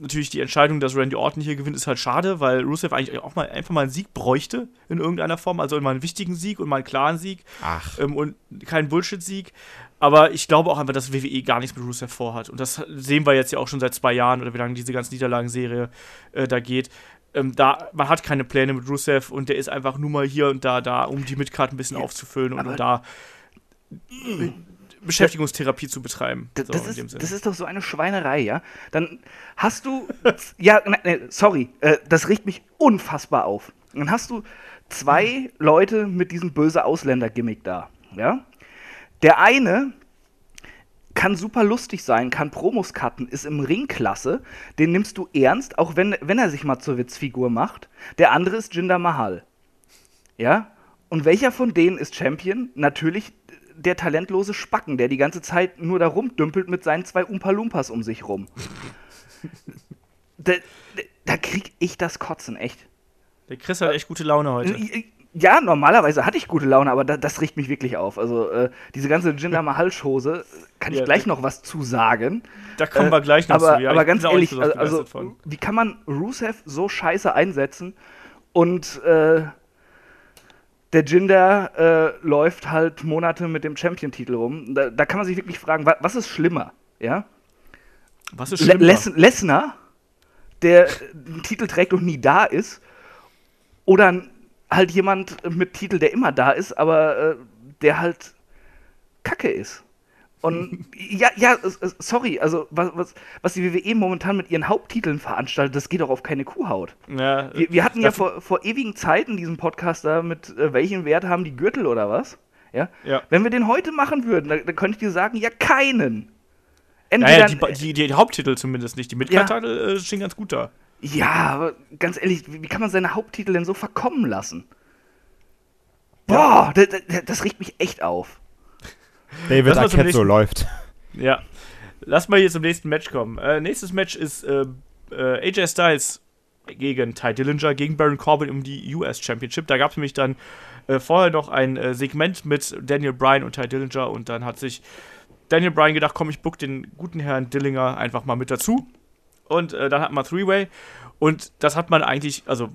natürlich die Entscheidung, dass Randy Orton hier gewinnt, ist halt schade, weil Rusev eigentlich auch mal einfach mal einen Sieg bräuchte in irgendeiner Form, also immer einen wichtigen Sieg und mal einen klaren Sieg Ach. ähm, und keinen Bullshit-Sieg. Aber ich glaube auch einfach, dass WWE gar nichts mit Rusev vorhat. Und das sehen wir jetzt ja auch schon seit zwei Jahren oder wie lange diese ganze Niederlagenserie äh, da geht. Ähm, da, man hat keine Pläne mit Rusev und der ist einfach nur mal hier und da, da, um die Midcard ein bisschen aufzufüllen und um da äh, Beschäftigungstherapie zu betreiben. Das, So, das, ist, das ist doch so eine Schweinerei, ja? Dann hast du. ja, ne, ne, sorry, äh, das riecht mich unfassbar auf. Dann hast du zwei Leute mit diesem böse Ausländer-Gimmick da, ja? Der eine kann super lustig sein, kann Promos cutten, ist im Ring klasse, den nimmst du ernst, auch wenn, wenn er sich mal zur Witzfigur macht. Der andere ist Jinder Mahal. Ja? Und welcher von denen ist Champion? Natürlich der talentlose Spacken, der die ganze Zeit nur da rumdümpelt mit seinen zwei Umpa-Lumpas um sich rum. <laughs> da, da, da krieg ich das Kotzen, echt. Der Chris hat echt gute Laune heute. Ja, normalerweise hatte ich gute Laune, aber da, das riecht mich wirklich auf. Also äh, diese ganze Jinder Mahal-Chose, kann ich Ja, gleich noch was zu sagen. Da kommen Äh, wir gleich noch aber, zu. Ja, aber ganz ehrlich, besonders also, wie kann man Rusev so scheiße einsetzen und äh, der Jinder äh, läuft halt Monate mit dem Champion-Titel rum? Da, da kann man sich wirklich fragen, wa was ist schlimmer? Ja? Was ist schlimmer? Les Lesnar, der den Titel trägt und nie da ist, oder ein halt jemand mit Titel, der immer da ist, aber äh, der halt Kacke ist. Und <laughs> ja, ja, sorry, also was, was, was die WWE momentan mit ihren Haupttiteln veranstaltet, das geht doch auf keine Kuhhaut. Ja, Wir, wir hatten ja vor, vor ewigen Zeiten diesen Podcast da mit äh, welchen Wert haben die Gürtel oder was? Ja. Ja. Wenn wir den heute machen würden, dann, dann könnte ich dir sagen, ja, keinen. Naja, Entweder, die, die, die Haupttitel zumindest nicht. Die Midcard-Titel äh, stehen ganz gut da. Ja, aber ganz ehrlich, wie, kann man seine Haupttitel denn so verkommen lassen? Boah, das, das, das regt mich echt auf. David Arquette so nächsten- läuft. Ja. Lass mal hier zum nächsten Match kommen. Äh, nächstes Match ist äh, äh, AJ Styles gegen Ty Dillinger, gegen Baron Corbin um die US Championship. Da gab es nämlich dann äh, vorher noch ein äh, Segment mit Daniel Bryan und Ty Dillinger und dann hat sich Daniel Bryan gedacht, komm, ich book den guten Herrn Dillinger einfach mal mit dazu. Und äh, dann hat man Three-Way und das hat man eigentlich, also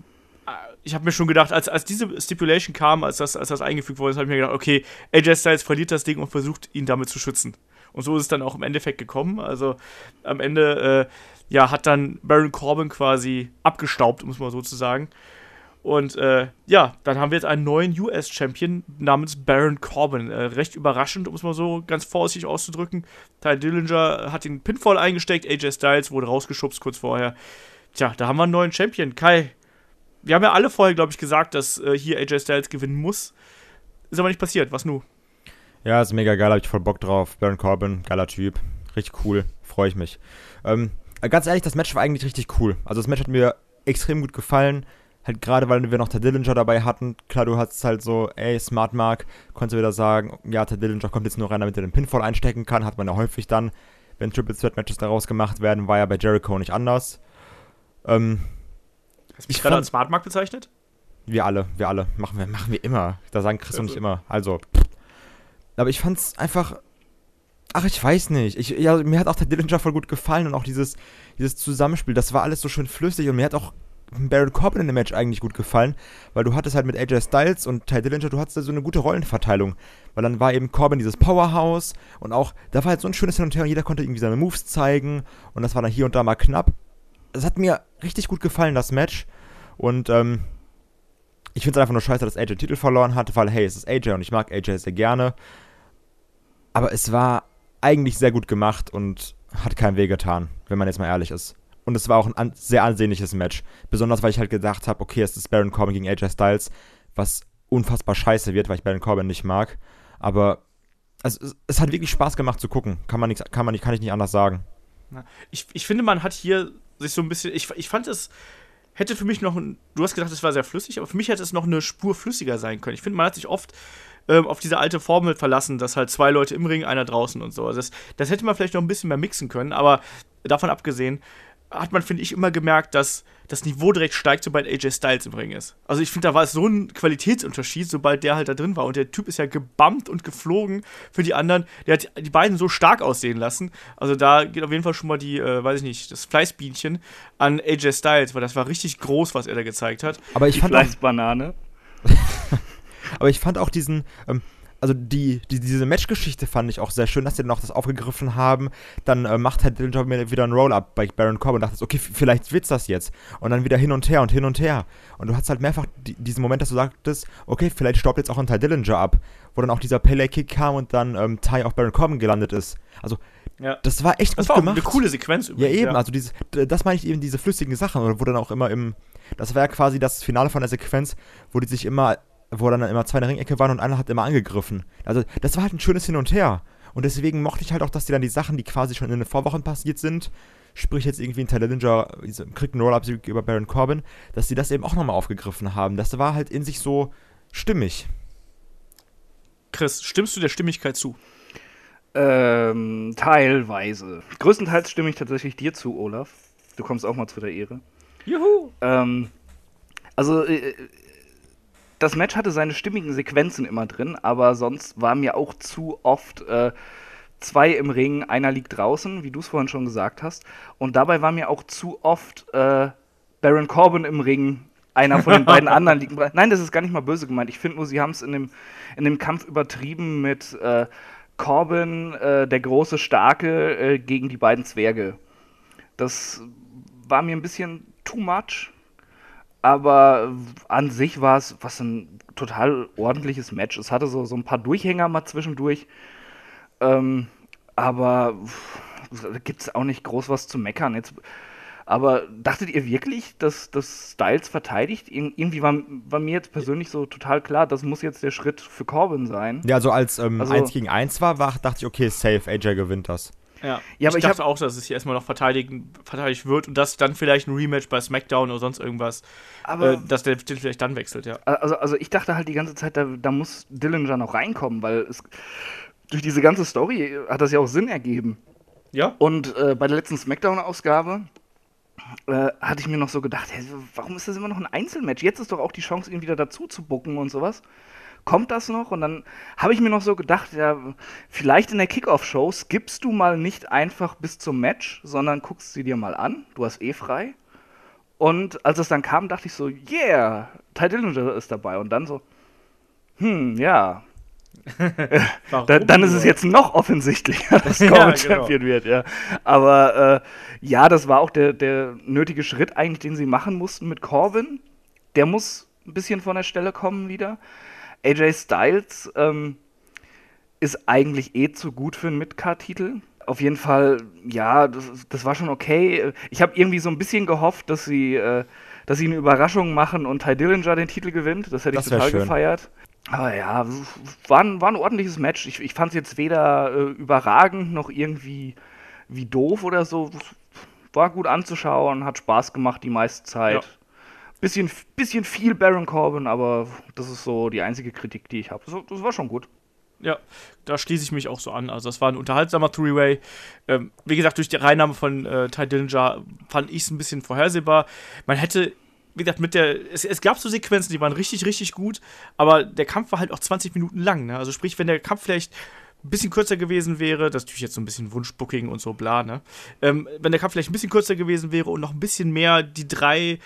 äh, ich habe mir schon gedacht, als, als diese Stipulation kam, als das, als das eingefügt wurde, habe ich mir gedacht, okay, AJ Styles verliert das Ding und versucht ihn damit zu schützen. Und so ist es dann auch im Endeffekt gekommen. Also am Ende äh, ja, hat dann Baron Corbin quasi abgestaubt, um es mal so zu sagen. Und äh, ja, dann haben wir jetzt einen neuen US-Champion namens Baron Corbin. Äh, recht überraschend, um es mal so ganz vorsichtig auszudrücken. Ty Dillinger hat den Pinfall eingesteckt, AJ Styles wurde rausgeschubst kurz vorher. Tja, da haben wir einen neuen Champion. Kai, wir haben ja alle vorher, glaube ich, gesagt, dass äh, hier AJ Styles gewinnen muss. Ist aber nicht passiert. Was nu? Ja, ist mega geil, hab ich voll Bock drauf. Baron Corbin, geiler Typ. Richtig cool, freue ich mich. Ähm, ganz ehrlich, das Match war eigentlich richtig cool. Also das Match hat mir extrem gut gefallen. Halt gerade, weil wir noch Ted Dillinger dabei hatten. Klar, du hast halt so, ey, Smart Mark, konntest du wieder sagen, ja, Ted Dillinger kommt jetzt nur rein, damit er den Pinfall einstecken kann. Hat man ja häufig dann, wenn Triple Threat Matches daraus gemacht werden, war ja bei Jericho nicht anders. Ähm, Hast du mich Ich gerade als Smart Mark bezeichnet? wir alle, wir alle. Machen wir, machen wir immer. Da sagen Chris und ich Also. immer. Also. Aber ich fand's einfach. Ach, ich weiß nicht. Ich, ja, mir hat auch der Dillinger voll gut gefallen und auch dieses, dieses Zusammenspiel. Das war alles so schön flüssig und mir hat auch Baron Corbin in dem Match eigentlich gut gefallen, weil du hattest halt mit AJ Styles und Ty Dillinger, du hattest da so eine gute Rollenverteilung. Weil dann war eben Corbin dieses Powerhouse und auch, da war halt so ein schönes Hin und Her und jeder konnte irgendwie seine Moves zeigen und das war dann hier und da mal knapp. Es hat mir richtig gut gefallen, das Match. Und, ähm, ich finde es einfach nur scheiße, dass AJ den Titel verloren hat, weil, hey, es ist AJ und ich mag AJ sehr gerne. Aber es war eigentlich sehr gut gemacht und hat keinem weh getan, wenn man jetzt mal ehrlich ist. Und es war auch ein an sehr ansehnliches Match. Besonders, weil ich halt gedacht habe, okay, es ist Baron Corbin gegen AJ Styles, was unfassbar scheiße wird, weil ich Baron Corbin nicht mag. Aber also, es, es hat wirklich Spaß gemacht zu gucken. Kann man, nix, kann man nicht, kann ich nicht anders sagen. Ich, ich finde, man hat hier sich so ein bisschen. Ich, ich fand es. Hätte für mich noch. Du hast gedacht, es war sehr flüssig, aber für mich hätte es noch eine Spur flüssiger sein können. Ich finde, man hat sich oft ähm, auf diese alte Formel verlassen, dass halt zwei Leute im Ring, einer draußen und so. Also das, das hätte man vielleicht noch ein bisschen mehr mixen können, aber davon abgesehen hat man, finde ich, immer gemerkt, dass das Niveau direkt steigt, sobald AJ Styles im Ring ist. Also ich finde, da war es so ein Qualitätsunterschied, sobald der halt da drin war. Und der Typ ist ja gebammt und geflogen für die anderen. Der hat die beiden so stark aussehen lassen. Also da geht auf jeden Fall schon mal die, äh, weiß ich nicht, das Fleißbienchen an AJ Styles, weil das war richtig groß, was er da gezeigt hat. Aber ich Die fand Fleißbanane. <laughs> Aber ich fand auch diesen, ähm, also die, die, diese Matchgeschichte fand ich auch sehr schön, dass sie dann auch das aufgegriffen haben. Dann äh, macht halt Dillinger wieder ein Roll-Up bei Baron Corbin und dachte, okay, vielleicht wird's das jetzt. Und dann wieder hin und her und hin und her. Und du hast halt mehrfach die, diesen Moment, dass du sagtest, okay, vielleicht staubt jetzt auch ein Ty Dillinger ab. Wo dann auch dieser Pele-Kick kam und dann ähm, Ty auf Baron Corbin gelandet ist. Also, Ja. das war echt Das gut war auch gemacht. eine coole Sequenz Ja, übrigens. eben, also dieses, das meine ich eben, diese flüssigen Sachen, oder wo dann auch immer im, das war ja quasi das Finale von der Sequenz, wo die sich immer, wo dann immer zwei in der Ringecke waren und einer hat immer angegriffen. Also, das war halt ein schönes Hin und Her. Und deswegen mochte ich halt auch, dass die dann die Sachen, die quasi schon in den Vorwochen passiert sind, sprich jetzt irgendwie ein Tyler kriegt einen Roll-Up-Sieg über Baron Corbin, dass die das eben auch nochmal aufgegriffen haben. Das war halt in sich so stimmig. Chris, stimmst du der Stimmigkeit zu? Ähm, teilweise. Größtenteils stimme ich tatsächlich dir zu, Olaf. Du kommst auch mal zu der Ehre. Juhu! Ähm, also, äh, das Match hatte seine stimmigen Sequenzen immer drin, aber sonst war mir auch zu oft äh, zwei im Ring, einer liegt draußen, wie du es vorhin schon gesagt hast. Und dabei war mir auch zu oft äh, Baron Corbin im Ring, einer von den beiden <laughs> anderen liegt. Nein, das ist gar nicht mal böse gemeint. Ich finde nur, sie haben es in dem, in dem Kampf übertrieben mit äh, Corbin, äh, der große Starke, äh, gegen die beiden Zwerge. Das war mir ein bisschen too much. Aber an sich war es was ein total ordentliches Match. Es hatte so, so ein paar Durchhänger mal zwischendurch. Ähm, aber da gibt es auch nicht groß was zu meckern. Jetzt, aber dachtet ihr wirklich, dass, dass Styles verteidigt? Ir irgendwie war, war, mir jetzt persönlich so total klar, das muss jetzt der Schritt für Corbin sein. Ja, also als ähm, also, 1 gegen 1 war, war, dachte ich, okay, safe, AJ gewinnt das. Ja, ja aber ich, ich dachte auch, dass es hier erstmal noch verteidigen, verteidigt wird und dass dann vielleicht ein Rematch bei SmackDown oder sonst irgendwas, aber, äh, dass der Titel vielleicht dann wechselt, ja. Also, also ich dachte halt die ganze Zeit, da, da muss Dillinger noch reinkommen, weil es durch diese ganze Story hat das ja auch Sinn ergeben. Ja. Und äh, bei der letzten SmackDown-Ausgabe äh, hatte ich mir noch so gedacht, hey, warum ist das immer noch ein Einzelmatch? Jetzt ist doch auch die Chance, ihn wieder dazu zu bucken und sowas. Kommt das noch? Und dann habe ich mir noch so gedacht, ja, vielleicht in der Kickoff-Show skippst du mal nicht einfach bis zum Match, sondern guckst sie dir mal an. Du hast eh frei. Und als es dann kam, dachte ich so, yeah, Ty Dillinger ist dabei. Und dann so, hm, ja, <laughs> da, dann ist es jetzt noch offensichtlicher, <laughs> dass Corbin ja, genau. Champion wird, ja. Aber äh, ja, das war auch der, der nötige Schritt eigentlich, den sie machen mussten mit Corbin. Der muss ein bisschen von der Stelle kommen wieder. AJ Styles ähm, ist eigentlich eh zu gut für einen Midcard-Titel. Auf jeden Fall, ja, das, das war schon okay. Ich habe irgendwie so ein bisschen gehofft, dass sie, äh, dass sie eine Überraschung machen und Ty Dillinger den Titel gewinnt. Das hätte ich das total schön. gefeiert. Aber ja, war ein, war ein ordentliches Match. Ich, ich fand es jetzt weder äh, überragend noch irgendwie wie doof oder so. War gut anzuschauen, hat Spaß gemacht die meiste Zeit. Ja. Bisschen, bisschen viel Baron Corbin, aber das ist so die einzige Kritik, die ich habe. Das, das, war schon gut. Ja, da schließe ich mich auch so an. Also, das war ein unterhaltsamer Three-Way. Ähm, wie gesagt, durch die Reinnahme von äh, Ty Dillinger fand ich es ein bisschen vorhersehbar. Man hätte wie gesagt, mit der. Es, es, gab so Sequenzen, die waren richtig, richtig gut, aber der Kampf war halt auch 20 Minuten lang. Ne? Also sprich, wenn der Kampf vielleicht ein bisschen kürzer gewesen wäre, das ist natürlich jetzt so ein bisschen Wunschbooking und so bla, ne? Ähm, wenn der Kampf vielleicht ein bisschen kürzer gewesen wäre und noch ein bisschen mehr die drei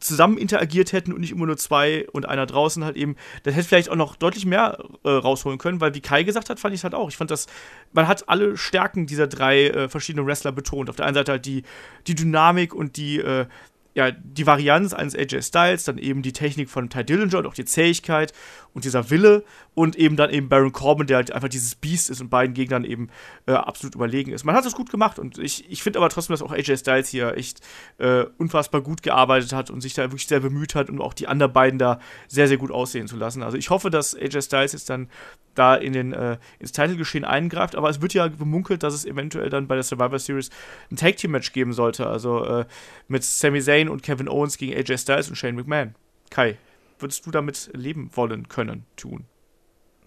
zusammen interagiert hätten und nicht immer nur zwei und einer draußen halt eben, dann hätte vielleicht auch noch deutlich mehr äh, rausholen können, weil wie Kai gesagt hat, fand ich es halt auch. Ich fand das, man hat alle Stärken dieser drei äh, verschiedenen Wrestler betont. Auf der einen Seite halt die, die Dynamik und die, äh, ja, die Varianz eines AJ Styles, dann eben die Technik von Ty Dillinger und auch die Zähigkeit und dieser Wille und eben dann eben Baron Corbin, der halt einfach dieses Biest ist und beiden Gegnern eben äh, absolut überlegen ist. Man hat es gut gemacht und ich, ich finde aber trotzdem, dass auch AJ Styles hier echt äh, unfassbar gut gearbeitet hat und sich da wirklich sehr bemüht hat, um auch die anderen beiden da sehr, sehr gut aussehen zu lassen. Also ich hoffe, dass AJ Styles jetzt dann da in den, äh, ins Titelgeschehen eingreift, aber es wird ja bemunkelt, dass es eventuell dann bei der Survivor Series ein Tag Team Match geben sollte, also äh, mit Sami Zayn und Kevin Owens gegen AJ Styles und Shane McMahon. Kai, würdest du damit leben wollen können, tun?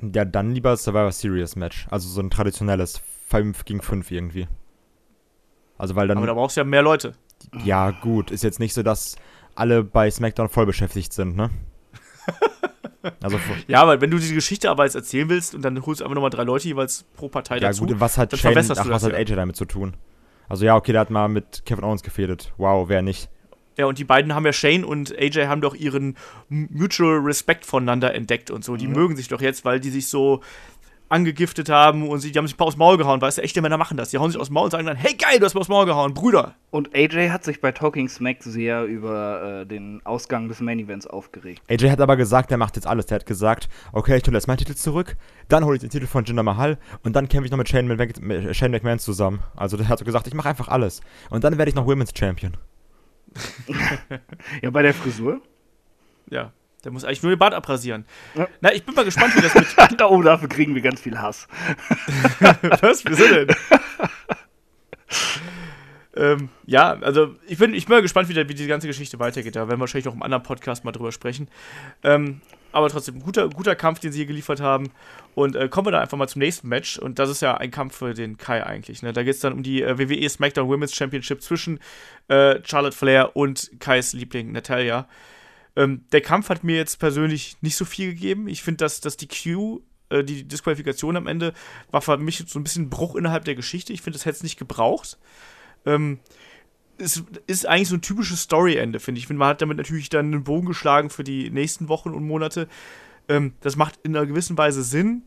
Ja, dann lieber Survivor Series Match, also so ein traditionelles 5 gegen 5 irgendwie. Also weil dann Aber da brauchst du ja mehr Leute. Ja, gut, ist jetzt nicht so, dass alle bei SmackDown voll beschäftigt sind, ne? <laughs> Also ja, aber wenn du die Geschichte aber jetzt erzählen willst und dann holst du einfach nochmal drei Leute jeweils pro Partei ja, dazu. Ja, gut, was hat Shane, ach, was hat AJ damit zu tun? Also ja, okay, der hat mal mit Kevin Owens gefädelt. Wow, wer nicht? Ja, und die beiden haben ja, Shane und AJ haben doch ihren Mutual Respect voneinander entdeckt und so. Die mhm. mögen sich doch jetzt, weil die sich so angegiftet haben und sie, die haben sich ein paar aufs Maul gehauen. Weißt du, echte Männer machen das. Die hauen sich aufs Maul und sagen dann, hey geil, du hast mir aufs Maul gehauen, Brüder. Und AJ hat sich bei Talking Smack sehr über äh, den Ausgang des Main Events aufgeregt. AJ hat aber gesagt, er macht jetzt alles. Er hat gesagt, okay, ich hole jetzt meinen Titel zurück, dann hole ich den Titel von Jinder Mahal und dann kämpfe ich noch mit Shane, mit Shane McMahon zusammen. Also der hat so gesagt, ich mache einfach alles. Und dann werde ich noch Women's Champion. Ja, bei der Frisur? Ja. Der muss eigentlich nur den Bart abrasieren. Ja. Na, ich bin mal gespannt, wie das mit. <laughs> da oben dafür kriegen wir ganz viel Hass. <laughs> Was? Wieso denn? ähm, ja, also ich bin, ich bin mal gespannt, wie, der, wie die ganze Geschichte weitergeht. Da werden wir wahrscheinlich noch im anderen Podcast mal drüber sprechen. Ähm, aber trotzdem, guter, guter Kampf, den sie hier geliefert haben. Und äh, kommen wir da einfach mal zum nächsten Match. Und das ist ja ein Kampf für den Kai eigentlich. Ne? Da geht es dann um die äh, WWE SmackDown Women's Championship zwischen äh, Charlotte Flair und Kais Liebling Natalia. Ähm, der Kampf hat mir jetzt persönlich nicht so viel gegeben. Ich finde, dass, dass die Q, äh, die Disqualifikation am Ende, war für mich so ein bisschen Bruch innerhalb der Geschichte. Ich finde, das hätte es nicht gebraucht. Ähm, es ist eigentlich so ein typisches Story-Ende, finde ich. Ich finde, man hat damit natürlich dann einen Bogen geschlagen für die nächsten Wochen und Monate. Ähm, das macht in einer gewissen Weise Sinn.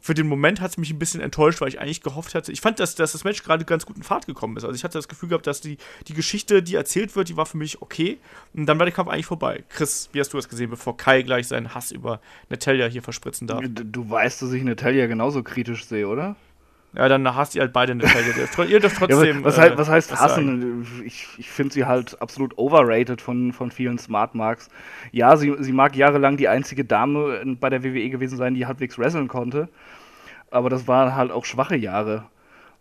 für den Moment hat es mich ein bisschen enttäuscht, weil ich eigentlich gehofft hatte. Ich fand, dass, dass das Match gerade ganz gut in Fahrt gekommen ist. Also ich hatte das Gefühl gehabt, dass die, die Geschichte, die erzählt wird, die war für mich okay. Und dann war der Kampf eigentlich vorbei. Chris, wie hast du das gesehen, bevor Kai gleich seinen Hass über Natalia hier verspritzen darf? Du, du weißt, dass ich Natalia genauso kritisch sehe, oder? Ja, dann hasst ihr halt beide Natalia. ihr dürft trotzdem. Ja, was, äh, was, heißt was hassen? Ich, ich finde sie halt absolut overrated von, von vielen Smart Marks. Ja, sie, sie mag jahrelang die einzige Dame bei der WWE gewesen sein, die halbwegs wresteln konnte. Aber das waren halt auch schwache Jahre.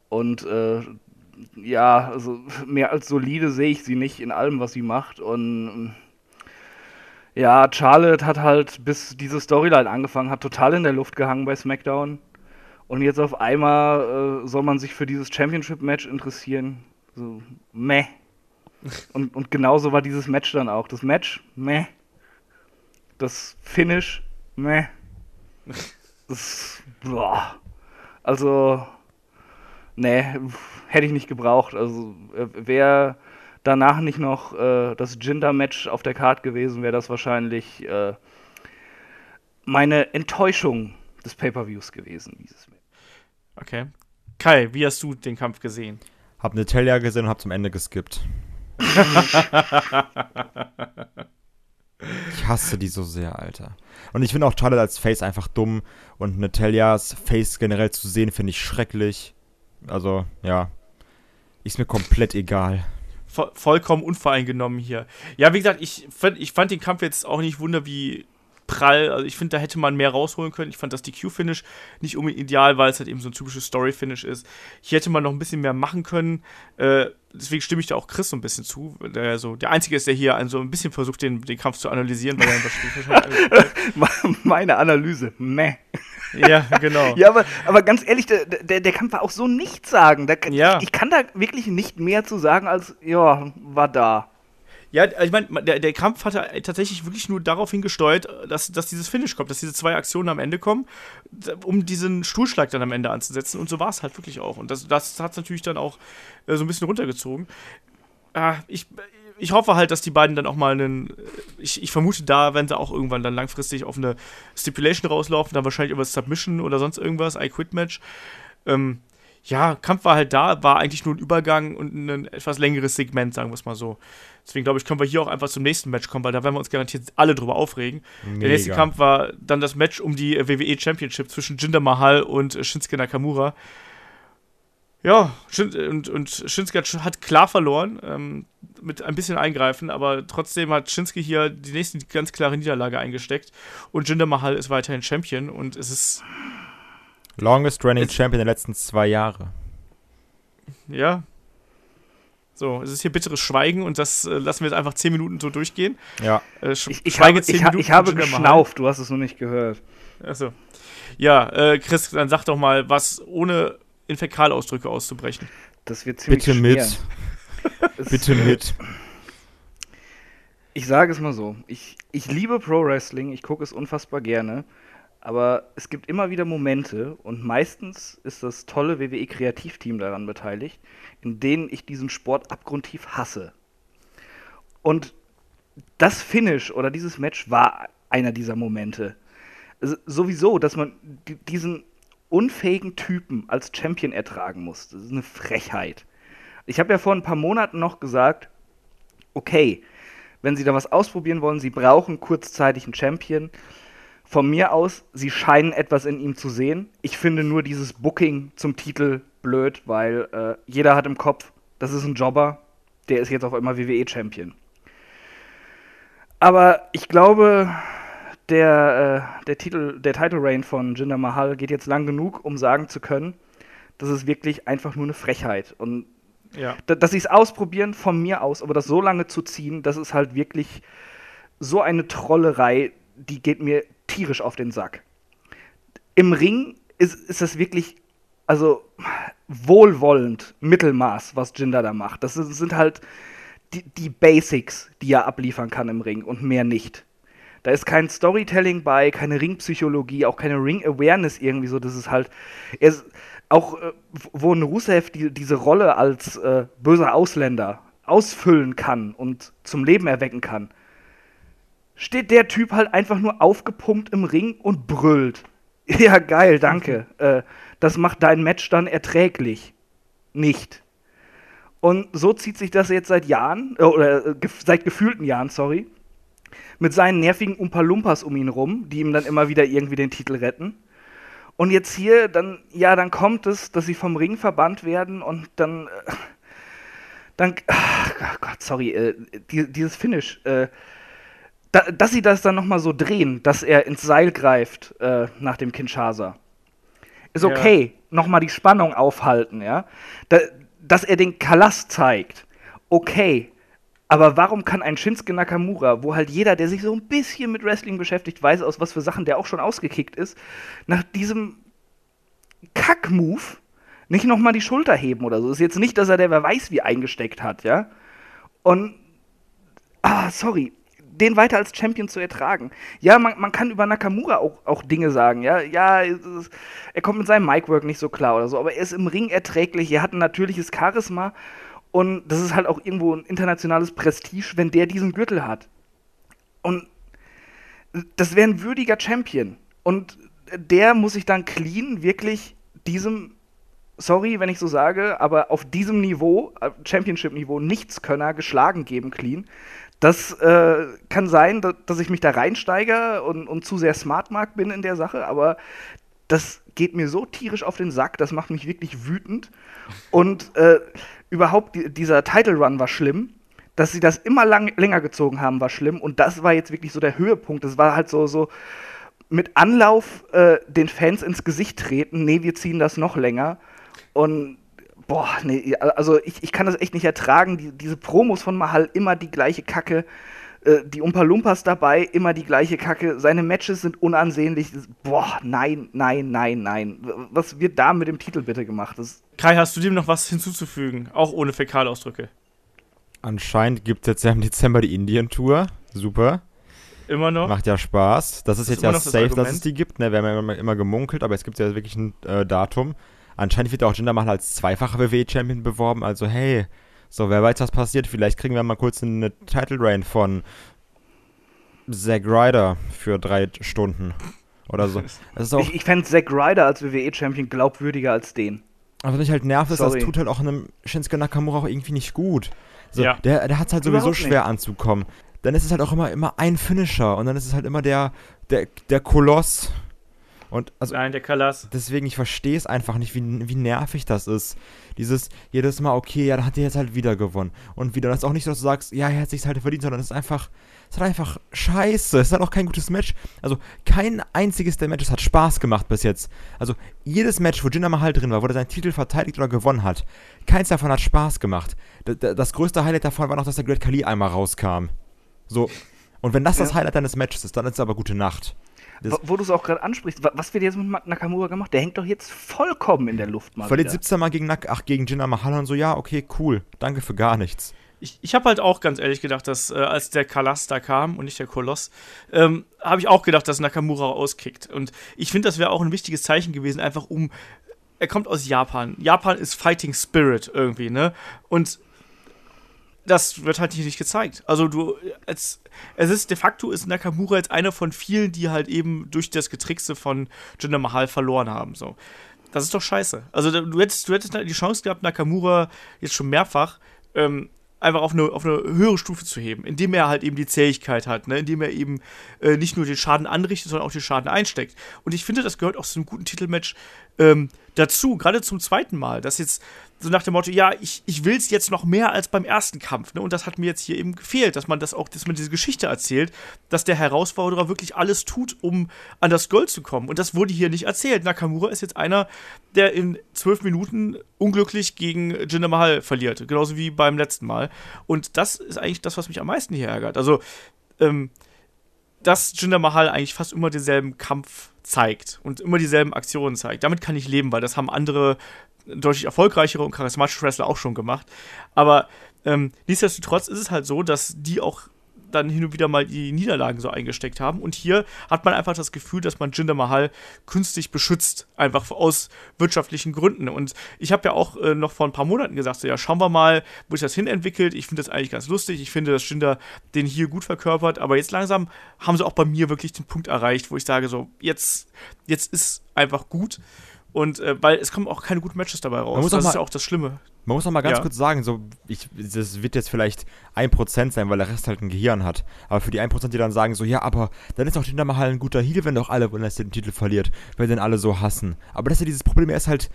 Und äh, ja, also mehr als solide sehe ich sie nicht in allem, was sie macht. Und ja, Charlotte hat halt, bis diese Storyline angefangen hat, total in der Luft gehangen bei SmackDown. Und jetzt auf einmal äh, soll man sich für dieses Championship-Match interessieren. So, meh. Und, und genauso war dieses Match dann auch. Das Match, meh. Das Finish, meh. Das, boah. Also, nee, hätte ich nicht gebraucht. Also, äh, wäre danach nicht noch äh, das Jinder-Match auf der Card gewesen, wäre das wahrscheinlich äh, meine Enttäuschung des Pay-Per-Views gewesen, dieses Match. Okay. Kai, wie hast du den Kampf gesehen? Hab Natalia gesehen und hab zum Ende geskippt. <laughs> ich hasse die so sehr, Alter. Und ich finde auch Charlotte als Face einfach dumm und Natalias Face generell zu sehen, finde ich schrecklich. Also, ja. Ist mir komplett egal. vollkommen unvoreingenommen hier. Ja, wie gesagt, ich fand, ich fand den Kampf jetzt auch nicht wunder wie prall. Also ich finde, da hätte man mehr rausholen können. Ich fand das DQ-Finish nicht unbedingt ideal, weil es halt eben so ein typisches Story-Finish ist. Hier hätte man noch ein bisschen mehr machen können. Äh, deswegen stimme ich da auch Chris so ein bisschen zu. Der, so, der Einzige ist, der hier so ein bisschen versucht, den, den Kampf zu analysieren, weil er <laughs> <laughs> Meine Analyse, meh. Ja, genau. ja, aber, aber ganz ehrlich, der, der, der Kampf war auch so nichtssagend. Ja. Ich, ich kann da wirklich nicht mehr zu sagen, als, ja, war da. Ja, ich meine, der, der Kampf hatte tatsächlich wirklich nur darauf hingesteuert, dass, dass dieses Finish kommt, dass diese zwei Aktionen am Ende kommen, um diesen Stuhlschlag dann am Ende anzusetzen. Und so war es halt wirklich auch. Und das, das hat es natürlich dann auch äh, so ein bisschen runtergezogen. Äh, ich, ich hoffe halt, dass die beiden dann auch mal einen. Ich, ich vermute, da werden sie auch irgendwann dann langfristig auf eine Stipulation rauslaufen, dann wahrscheinlich über Submission oder sonst irgendwas, I-Quit-Match. Ähm, ja, Kampf war halt da, war eigentlich nur ein Übergang und ein etwas längeres Segment, sagen wir es mal so. Deswegen glaube ich, können wir hier auch einfach zum nächsten Match kommen, weil da werden wir uns garantiert alle drüber aufregen. Mega. Der nächste Kampf war dann das Match um die WWE Championship zwischen Jinder Mahal und Shinsuke Nakamura. Ja, und, und Shinsuke hat klar verloren, ähm, mit ein bisschen Eingreifen, aber trotzdem hat Shinsuke hier die nächste ganz klare Niederlage eingesteckt und Jinder Mahal ist weiterhin Champion und es ist Longest running Champion der letzten zwei Jahre. Ja. So, es ist hier bitteres Schweigen und das äh, lassen wir jetzt einfach zehn Minuten so durchgehen. Ja. Äh, ich, ich, habe, ich, Minuten ich habe geschnauft, du hast es noch nicht gehört. Achso. Ja, äh, Chris, dann sag doch mal, was ohne in Fäkalausdrücke auszubrechen. Das wird ziemlich Bitte schwer. <laughs> mit. Bitte mit. Ich sage es mal so. Ich, ich liebe Pro Wrestling, ich gucke es unfassbar gerne. Aber es gibt immer wieder Momente und meistens ist das tolle WWE-Kreativteam daran beteiligt, in denen ich diesen Sport abgrundtief hasse. Und das Finish oder dieses Match war einer dieser Momente. Also sowieso, dass man diesen unfähigen Typen als Champion ertragen muss, das ist eine Frechheit. Ich habe ja vor ein paar Monaten noch gesagt, okay, wenn Sie da was ausprobieren wollen, Sie brauchen kurzzeitig einen Champion von mir aus, sie scheinen etwas in ihm zu sehen. Ich finde nur dieses Booking zum Titel blöd, weil äh, jeder hat im Kopf, das ist ein Jobber, der ist jetzt auf einmal WWE-Champion. Aber ich glaube, der, äh, der Titel, der Title Reign von Jinder Mahal geht jetzt lang genug, um sagen zu können, das ist wirklich einfach nur eine Frechheit. Und ja. dass sie es ausprobieren, von mir aus, aber das so lange zu ziehen, das ist halt wirklich so eine Trollerei, die geht mir tierisch auf den Sack. Im Ring ist, ist das wirklich, also wohlwollend, Mittelmaß, was Jinder da macht. Das sind halt die, die Basics, die er abliefern kann im Ring und mehr nicht. Da ist kein Storytelling bei, keine Ringpsychologie, auch keine Ring-Awareness irgendwie so. Das ist halt. Ist, auch äh, wo ein Rusev die, diese Rolle als äh, böser Ausländer ausfüllen kann und zum Leben erwecken kann, steht der Typ halt einfach nur aufgepumpt im Ring und brüllt. <laughs> Ja, geil, danke. äh, das macht dein Match dann erträglich. Nicht. Und so zieht sich das jetzt seit Jahren, äh, oder äh, gef seit gefühlten Jahren, sorry, mit seinen nervigen Umpa-Lumpas um ihn rum, die ihm dann immer wieder irgendwie den Titel retten. Und jetzt hier, dann, ja, dann kommt es, dass sie vom Ring verbannt werden und dann, äh, dann, ach Gott, sorry, äh, die, dieses Finish, äh, da, dass sie das dann nochmal so drehen, dass er ins Seil greift äh, nach dem Kinshasa. Ist Ja. okay, nochmal die Spannung aufhalten, ja. Da, dass er den Kalas zeigt, okay. Aber warum kann ein Shinsuke Nakamura, wo halt jeder, der sich so ein bisschen mit Wrestling beschäftigt, weiß, aus was für Sachen der auch schon ausgekickt ist, nach diesem Kack-Move nicht nochmal die Schulter heben oder so. Ist jetzt nicht, dass er der wer weiß wie eingesteckt hat, ja. Und, ah, sorry, den weiter als Champion zu ertragen. Ja, man, man kann über Nakamura auch, auch Dinge sagen, ja. Ja, ist- er kommt mit seinem Micwork nicht so klar oder so, aber er ist im Ring erträglich, er hat ein natürliches Charisma und das ist halt auch irgendwo ein internationales Prestige, wenn der diesen Gürtel hat. Und das wäre ein würdiger Champion. Und der muss sich dann clean wirklich diesem, sorry, wenn ich so sage, aber auf diesem Niveau, äh, Championship-Niveau, Nichtskönner geschlagen geben, clean. Das äh, kann sein, da, dass ich mich da reinsteige und, und zu sehr Smartmark bin in der Sache, aber das geht mir so tierisch auf den Sack, das macht mich wirklich wütend. Und äh, überhaupt, die, dieser Title Run war schlimm. Dass sie das immer lang, länger gezogen haben, war schlimm. Und das war jetzt wirklich so der Höhepunkt. Das war halt so, so mit Anlauf äh, den Fans ins Gesicht treten. Nee, wir ziehen das noch länger. Und boah, nee, also ich, ich kann das echt nicht ertragen. Die, diese Promos von Mahal, immer die gleiche Kacke. Äh, die Umpa Lumpas dabei, immer die gleiche Kacke. Seine Matches sind unansehnlich. Boah, nein, nein, nein, nein. Was wird da mit dem Titel bitte gemacht? Das, Kai, hast du dem noch was hinzuzufügen? Auch ohne Fäkalausdrücke. Anscheinend gibt es jetzt ja im Dezember die Indien-Tour. Super. Immer noch? Macht ja Spaß. Das ist ist jetzt ja noch das safe, dass es die gibt. Ne? Wir haben ja immer, immer gemunkelt, aber es gibt ja wirklich ein äh, Datum. Anscheinend wird auch Jinder Mahal als zweifacher WWE-Champion beworben. Also hey, so wer weiß, was passiert. Vielleicht kriegen wir mal kurz eine Title Reign von Zack Ryder für drei Stunden oder so. <laughs> Ich ich fände Zack Ryder als WWE-Champion glaubwürdiger als den. aber was mich halt nervt, ist, das tut halt auch einem Shinsuke Nakamura auch irgendwie nicht gut. So, Ja. Der, der hat es halt sowieso Überhaupt schwer anzukommen. Dann ist es halt auch immer, immer ein Finisher und dann ist es halt immer der, der, der Koloss. Und also Nein, der Kalas. deswegen, ich verstehe es einfach nicht, wie, wie nervig das ist. Dieses jedes Mal, okay, ja, dann hat er jetzt halt wieder gewonnen. Und wieder. Das ist auch nicht so, dass du sagst, ja, er hat sich halt verdient, sondern es ist einfach, es ist halt einfach scheiße. Es ist halt auch kein gutes Match. Also, kein einziges der Matches hat Spaß gemacht bis jetzt. Also, jedes Match, wo Jinder Mahal drin war, wo er seinen Titel verteidigt oder gewonnen hat, keins davon hat Spaß gemacht. D das größte Highlight davon war noch, dass der Great Khali einmal rauskam. So. Und wenn das das Ja. Highlight deines Matches ist, dann ist es aber gute Nacht. Das- Wo, wo du es auch gerade ansprichst, wa- was wird jetzt mit Nakamura gemacht? Der hängt doch jetzt vollkommen in der Luft mal. Verliert wieder. 17 Mal gegen, Nak ach, gegen Jinder Mahal und so, ja, okay, cool. Danke für gar nichts. Ich, ich habe halt auch ganz ehrlich gedacht, dass äh, als der Kalas da kam und nicht der Koloss, ähm, habe ich auch gedacht, dass Nakamura auskickt. Und ich finde, das wäre auch ein wichtiges Zeichen gewesen, einfach um. Er kommt aus Japan. Japan ist Fighting Spirit irgendwie, ne? Und das wird halt hier nicht gezeigt. Also du, als, es ist de facto ist Nakamura jetzt einer von vielen, die halt eben durch das Getrickse von Jinder Mahal verloren haben. So. Das ist doch scheiße. Also du hättest, du hättest die Chance gehabt, Nakamura jetzt schon mehrfach ähm, einfach auf eine, auf eine höhere Stufe zu heben, indem er halt eben die Zähigkeit hat, ne? indem er eben äh, nicht nur den Schaden anrichtet, sondern auch den Schaden einsteckt. Und ich finde, das gehört auch zu einem guten Titelmatch ähm, dazu, gerade zum zweiten Mal, dass jetzt so nach dem Motto, ja, ich, ich will es jetzt noch mehr als beim ersten Kampf, ne? Und das hat mir jetzt hier eben gefehlt, dass man das auch, dass man diese Geschichte erzählt, dass der Herausforderer wirklich alles tut, um an das Gold zu kommen. Und das wurde hier nicht erzählt. Nakamura ist jetzt einer, der in zwölf Minuten unglücklich gegen Jinder Mahal verliert, genauso wie beim letzten Mal. Und das ist eigentlich das, was mich am meisten hier ärgert. Also, ähm, dass Jinder Mahal eigentlich fast immer denselben Kampf zeigt und immer dieselben Aktionen zeigt. Damit kann ich leben, weil das haben andere deutlich erfolgreichere und charismatische Wrestler auch schon gemacht. Aber ähm, nichtsdestotrotz ist es halt so, dass die auch dann hin und wieder mal die Niederlagen so eingesteckt haben. Und hier hat man einfach das Gefühl, dass man Jinder Mahal künstlich beschützt, einfach aus wirtschaftlichen Gründen. Und ich habe ja auch äh, noch vor ein paar Monaten gesagt, so ja, schauen wir mal, wo sich das hin entwickelt. Ich finde das eigentlich ganz lustig. Ich finde, dass Jinder den hier gut verkörpert. Aber jetzt langsam haben sie auch bei mir wirklich den Punkt erreicht, wo ich sage, so, jetzt, jetzt ist einfach gut. Und äh, weil es kommen auch keine guten Matches dabei raus. muss Das auch ist mal- ja auch das Schlimme. Man muss noch mal ganz Ja. kurz sagen, so, ich, das wird jetzt vielleicht 1% sein, weil der Rest halt ein Gehirn hat. Aber für die 1%, die dann sagen, so, ja, aber dann ist doch Jinder Mahal ein guter Heal, wenn doch alle er den Titel verliert, weil den alle so hassen. Aber das ist ja dieses Problem, er ist halt,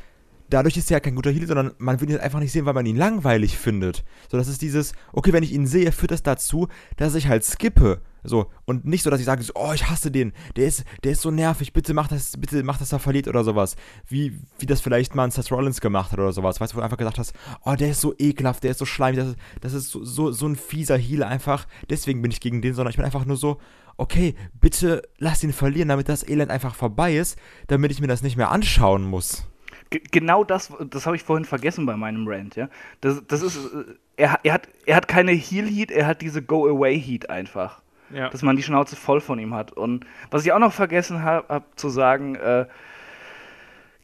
dadurch ist er ja kein guter Heal, sondern man will ihn einfach nicht sehen, weil man ihn langweilig findet. So, das ist dieses, okay, wenn ich ihn sehe, führt das dazu, dass ich halt skippe. So, und nicht so, dass ich sage, so, oh, ich hasse den, der ist, der ist so nervig, bitte mach das, bitte mach, dass er verliert oder sowas. Wie, wie das vielleicht mal ein Seth Rollins gemacht hat oder sowas. Weißt du, wo du einfach gesagt hast, oh, der ist so ekelhaft, der ist so schleimig, das ist, das ist so, so, so ein fieser Heal einfach. Deswegen bin ich gegen den, sondern ich bin einfach nur so, okay, bitte lass ihn verlieren, damit das Elend einfach vorbei ist, damit ich mir das nicht mehr anschauen muss. Ge- Genau das, das habe ich vorhin vergessen bei meinem Rant, ja. Das, das ist, äh, er, er, hat, er hat keine Heal-Heat, er hat diese Go-Away-Heat einfach. Ja. Dass man die Schnauze voll von ihm hat. Und was ich auch noch vergessen habe hab zu sagen, äh,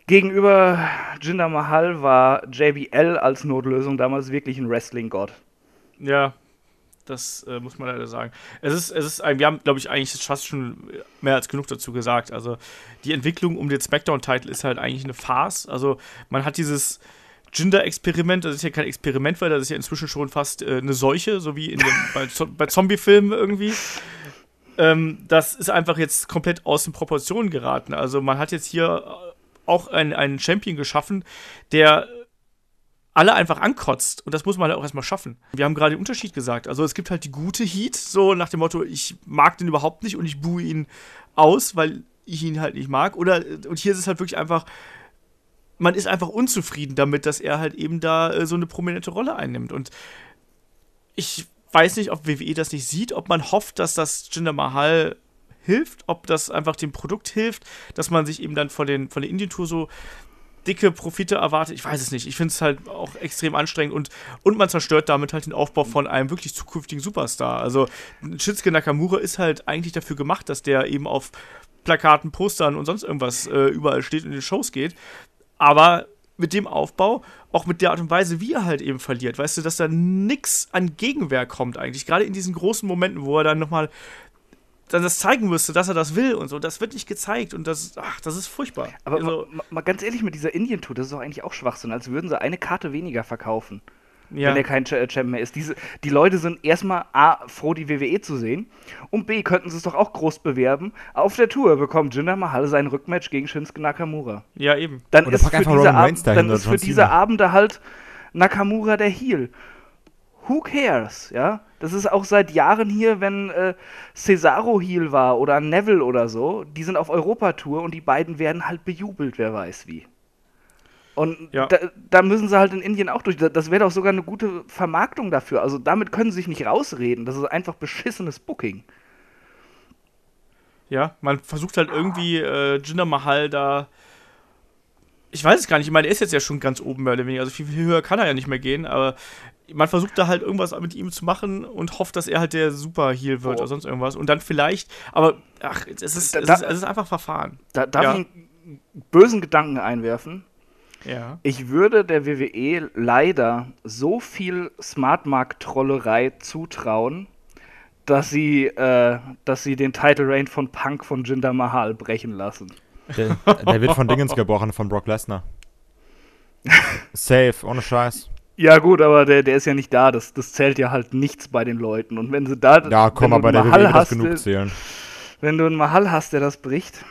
gegenüber Jinder Mahal war JBL als Notlösung damals wirklich ein Wrestling-Gott. Ja, das äh, muss man leider sagen. Es ist, es ist, wir haben, glaube ich, eigentlich fast schon mehr als genug dazu gesagt. Also die Entwicklung um den Smackdown-Titel ist halt eigentlich eine Farce. Also man hat dieses Jinder-Experiment, das ist ja kein Experiment, weil das ist ja inzwischen schon fast äh, eine Seuche, so wie in dem, <laughs> bei, Zo- bei Zombie-Filmen irgendwie. Ähm, das ist einfach jetzt komplett aus den Proportionen geraten. Also man hat jetzt hier äh, auch einen, einen Champion geschaffen, der alle einfach ankotzt. Und das muss man halt auch erstmal schaffen. Wir haben gerade den Unterschied gesagt. Also es gibt halt die gute Heat, so nach dem Motto, ich mag den überhaupt nicht und ich buhe ihn aus, weil ich ihn halt nicht mag. Oder, und hier ist es halt wirklich einfach, man ist einfach unzufrieden damit, dass er halt eben da äh, so eine prominente Rolle einnimmt. Und ich weiß nicht, ob WWE das nicht sieht, ob man hofft, dass das Jinder Mahal hilft, ob das einfach dem Produkt hilft, dass man sich eben dann von, den, von der Indien-Tour so dicke Profite erwartet. Ich weiß es nicht. Ich finde es halt auch extrem anstrengend und, und man zerstört damit halt den Aufbau von einem wirklich zukünftigen Superstar. Also Shinsuke Nakamura ist halt eigentlich dafür gemacht, dass der eben auf Plakaten, Postern und sonst irgendwas äh, überall steht und in den Shows geht. Aber mit dem Aufbau, auch mit der Art und Weise, wie er halt eben verliert, weißt du, dass da nix an Gegenwehr kommt eigentlich. Gerade in diesen großen Momenten, wo er dann nochmal dann das zeigen müsste, dass er das will und so. Das wird nicht gezeigt und das, ach, das ist furchtbar. Aber also, mal, mal ganz ehrlich, mit dieser Indien-Tour, das ist doch eigentlich auch Schwachsinn, als würden sie eine Karte weniger verkaufen. Ja. wenn er kein äh, Champ mehr ist. Diese, die Leute sind erstmal A, froh, die WWE zu sehen und B, könnten sie es doch auch groß bewerben. Auf der Tour bekommt Jinder Mahal sein Rückmatch gegen Shinsuke Nakamura. ja, eben. Dann Oder ist pack für diese, Roman Ab Reigns dahin dann ist für diese. Abende halt Nakamura der Heel. Who cares, ja? Das ist auch seit Jahren hier, wenn äh, Cesaro Heel war oder Neville oder so, die sind auf Europatour und die beiden werden halt bejubelt, wer weiß wie. Und Ja. da, da müssen sie halt in Indien auch durch. Da- Das wäre doch sogar eine gute Vermarktung dafür. Also damit können sie sich nicht rausreden. Das ist einfach beschissenes Booking. Ja, man versucht halt irgendwie äh, Jinder Mahal da. Ich weiß es gar nicht. Ich meine, er ist jetzt ja schon ganz oben mehr oder weniger. Also viel, viel höher kann er ja nicht mehr gehen. Aber man versucht da halt irgendwas mit ihm zu machen und hofft, dass er halt der Super-Heal wird Oh. oder sonst irgendwas. Und dann vielleicht. Aber ach, es ist, es ist, es ist einfach verfahren. Da darf Ja. ich einen bösen Gedanken einwerfen. Ja. Ich würde der WWE leider so viel Smartmark-Trollerei zutrauen, dass sie, äh, dass sie den Title Reign von Punk von Jinder Mahal brechen lassen. Der, der wird von Dingens gebrochen, von Brock Lesnar. <laughs> Safe, ohne Scheiß. Ja gut, aber der, der ist ja nicht da. Das, das zählt ja halt nichts bei den Leuten. Und wenn sie da, Ja, komm, wenn du aber der Mahal wird das hast, genug äh, zählen. wenn du einen Mahal hast, der das bricht,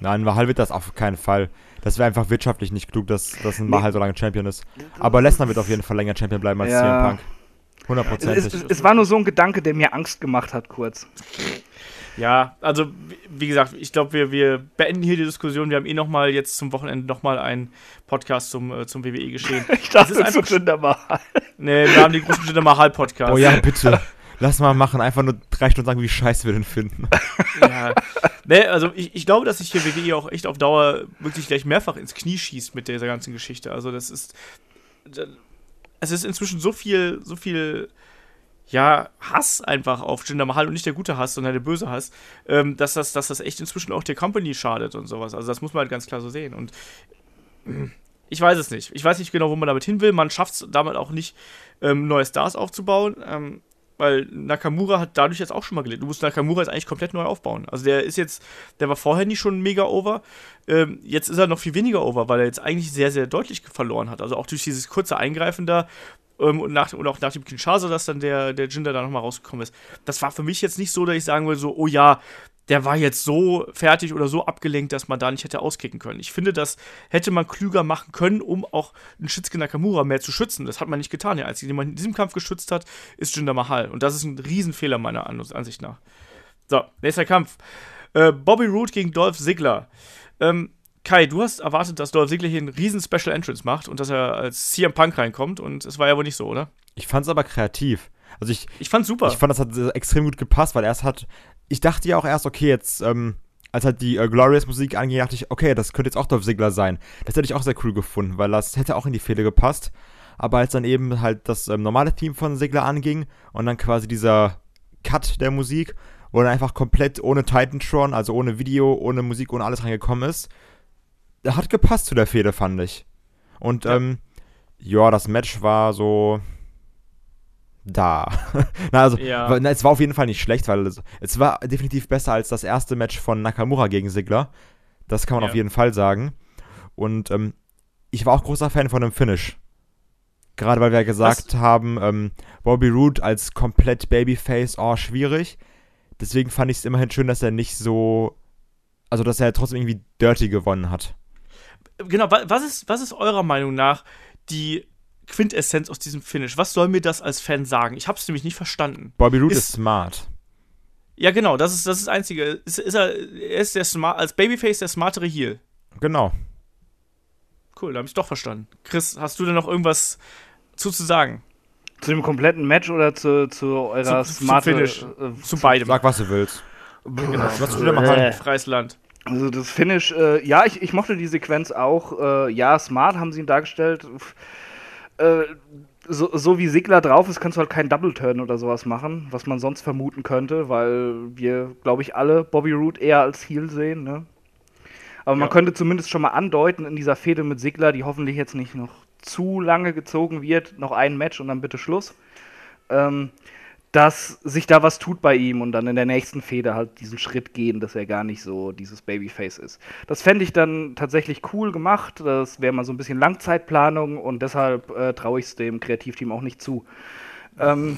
Nein, Mahal wird das auf keinen Fall. Das wäre einfach wirtschaftlich nicht klug, dass, dass ein Nee. Mahal so lange Champion ist. Aber Lesnar wird auf jeden Fall länger Champion bleiben als Ja. CM Punk. es, Hundertprozentig. es, es war nur so ein Gedanke, der mir Angst gemacht hat kurz. Ja, also wie- gesagt, ich glaube, wir, wir beenden hier die Diskussion. Wir haben eh noch mal jetzt zum Wochenende noch mal einen Podcast zum, äh, zum WWE geschehen. <laughs> Ich dachte, ist einfach zu Jinder Mahal. nee, wir haben den großen Jinder Mahal Podcast. Oh ja, bitte. <laughs> Lass mal machen. Einfach nur drei Stunden sagen, wie scheiße wir den finden. <laughs> Ja. Ne, also ich, ich glaube, dass sich hier WWE auch echt auf Dauer wirklich gleich mehrfach ins Knie schießt mit dieser ganzen Geschichte. Also das ist. Es ist inzwischen so viel, so viel ja, Hass einfach auf Jinder Mahal und nicht der gute Hass, sondern der böse Hass, ähm, dass, das, dass das echt inzwischen auch der Company schadet und sowas. Also das muss man halt ganz klar so sehen. Und <clears throat> ich weiß es nicht. Ich weiß nicht genau, wo man damit hin will. Man schafft es damit auch nicht, ähm, neue Stars aufzubauen. Ähm, weil Nakamura hat dadurch jetzt auch schon mal gelitten. Du musst Nakamura jetzt eigentlich komplett neu aufbauen. Also der ist jetzt, der war vorher nicht schon mega over. Ähm, jetzt ist er noch viel weniger over, weil er jetzt eigentlich sehr, sehr deutlich verloren hat. Also auch durch dieses kurze Eingreifen da ähm, und, nach, und auch nach dem Kinshasa, dass dann der, der Jinder da nochmal rausgekommen ist. Das war für mich jetzt nicht so, dass ich sagen würde, so, oh ja, der war jetzt so fertig oder so abgelenkt, dass man da nicht hätte auskicken können. Ich finde, das hätte man klüger machen können, um auch einen Shinsuke Nakamura mehr zu schützen. Das hat man nicht getan. Der Einzige, den man in diesem Kampf geschützt hat, ist Jinder Mahal. Und das ist ein Riesenfehler meiner Ansicht nach. So, nächster Kampf. Äh, Bobby Roode gegen Dolph Ziggler. Ähm, Kai, du hast erwartet, dass Dolph Ziggler hier einen riesen Special Entrance macht und dass er als CM Punk reinkommt und es war ja wohl nicht so, oder? Ich fand es aber kreativ. Also ich, ich fand's super. Ich fand, das hat extrem gut gepasst, weil erst hat, ich dachte ja auch erst, okay, jetzt, ähm, als halt die äh, Glorious-Musik anging, dachte ich, okay, das könnte jetzt auch Dolph Ziggler sein. Das hätte ich auch sehr cool gefunden, weil das hätte auch in die Fehde gepasst. Aber als dann eben halt das ähm, normale Theme von Ziggler anging und dann quasi dieser Cut der Musik, wo dann einfach komplett ohne Titantron, also ohne Video, ohne Musik, ohne alles reingekommen ist, hat gepasst zu der Fehde, fand ich. Und, ja. ähm, ja, das Match war so, da. <laughs> na, also, ja. na, es war auf jeden Fall nicht schlecht, weil es, es, war definitiv besser als das erste Match von Nakamura gegen Sigler. Das kann man ja. auf jeden Fall sagen. Und ähm, ich war auch großer Fan von dem Finish. Gerade weil wir gesagt Was? haben, ähm, Bobby Roode als komplett Babyface, oh, schwierig. Deswegen fand ich es immerhin schön, dass er nicht so. Also, dass er trotzdem irgendwie dirty gewonnen hat. Genau, was ist, was ist eurer Meinung nach die Quintessenz aus diesem Finish? Was soll mir das als Fan sagen? Ich habe es nämlich nicht verstanden. Bobby Roode ist, ist, smart. Ja, genau, das ist das, ist das Einzige. Ist, ist er, er ist der smart, als Babyface der smartere Heel. Genau. Cool, da habe ich doch verstanden. Chris, hast du denn noch irgendwas zu, zu sagen? Zu dem kompletten Match oder zu, zu eurer zu, smart Finish? Äh, zu beidem. Sag, was du willst. Genau. Was du wieder machen? Äh. Freies Land. Also das Finish, äh, ja, ich, ich mochte die Sequenz auch. Äh, ja, smart haben sie ihn dargestellt. Äh, so, so, wie Sigler drauf ist, kannst du halt keinen Double Turn oder sowas machen, was man sonst vermuten könnte, weil wir, glaube ich, alle Bobby Roode eher als Heel sehen. Ne? Aber ja. man könnte zumindest schon mal andeuten in dieser Fehde mit Sigler, die hoffentlich jetzt nicht noch zu lange gezogen wird, noch ein Match und dann bitte Schluss. Ähm, dass sich da was tut bei ihm und dann in der nächsten Fehde halt diesen Schritt gehen, dass er gar nicht so dieses Babyface ist. Das fände ich dann tatsächlich cool gemacht. Das wäre mal so ein bisschen Langzeitplanung und deshalb äh, traue ich es dem Kreativteam auch nicht zu. Ähm,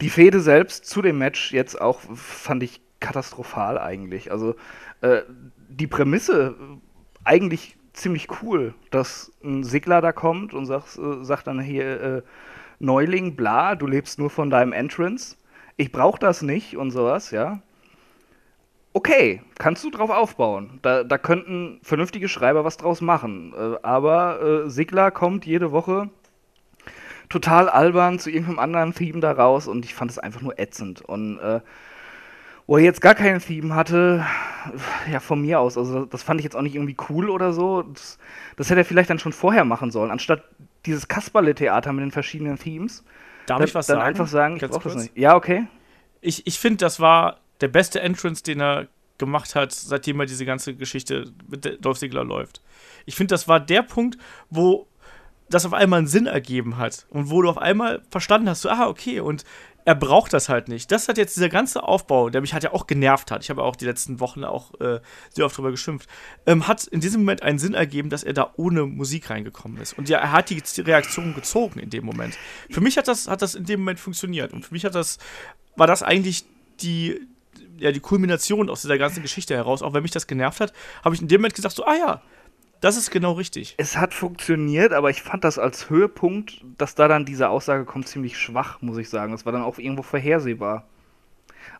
die Fehde selbst zu dem Match jetzt auch fand ich katastrophal eigentlich. Also äh, die Prämisse eigentlich ziemlich cool, dass ein Sigler da kommt und sagt, äh, sagt dann hier, äh, Neuling, bla, du lebst nur von deinem Entrance. Ich brauche das nicht und sowas, ja. Okay, kannst du drauf aufbauen. Da, da könnten vernünftige Schreiber was draus machen. Äh, aber äh, Sigler kommt jede Woche total albern zu irgendeinem anderen Theme da raus und ich fand es einfach nur ätzend. Und äh, wo er jetzt gar keinen Theme hatte, ja, von mir aus, also das fand ich jetzt auch nicht irgendwie cool oder so. Das, das hätte er vielleicht dann schon vorher machen sollen, anstatt dieses Kasperle-Theater mit den verschiedenen Themes. Darf ich was dann sagen? einfach sagen, ich brauch das nicht. Ja, okay. Ich, ich finde, das war der beste Entrance, den er gemacht hat, seitdem er diese ganze Geschichte mit Dolph Ziggler läuft. Ich finde, das war der Punkt, wo das auf einmal einen Sinn ergeben hat und wo du auf einmal verstanden hast, so, ah, okay, und er braucht das halt nicht. Das hat jetzt dieser ganze Aufbau, der mich halt ja auch genervt hat, ich habe auch die letzten Wochen auch äh, sehr oft drüber geschimpft, ähm, hat in diesem Moment einen Sinn ergeben, dass er da ohne Musik reingekommen ist. Und ja, er hat die Reaktion gezogen in dem Moment. Für mich hat das, hat das in dem Moment funktioniert. Und für mich hat das, war das eigentlich die, ja, die Kulmination aus dieser ganzen Geschichte heraus. Auch wenn mich das genervt hat, habe ich in dem Moment gesagt, so, ah ja, das ist genau richtig. Es hat funktioniert, aber ich fand das als Höhepunkt, dass da dann diese Aussage kommt, ziemlich schwach, muss ich sagen. Das war dann auch irgendwo vorhersehbar.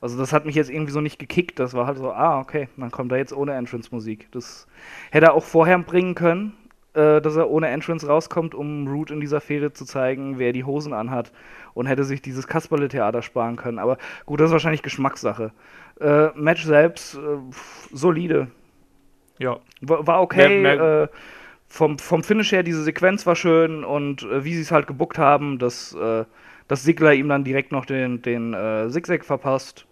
Also das hat mich jetzt irgendwie so nicht gekickt. Das war halt so, ah, okay, dann kommt er jetzt ohne Entrance-Musik. Das hätte er auch vorher bringen können, äh, dass er ohne Entrance rauskommt, um Root in dieser Fehde zu zeigen, wer die Hosen anhat. Und hätte sich dieses Kasperle-Theater sparen können. Aber gut, das ist wahrscheinlich Geschmackssache. Äh, Match selbst, äh, solide. Ja. War, war okay. Mehr, mehr äh, vom, vom Finish her, diese Sequenz war schön und äh, wie sie es halt gebuckt haben, das, äh, dass Sigler ihm dann direkt noch den, den äh, Zigzag verpasst.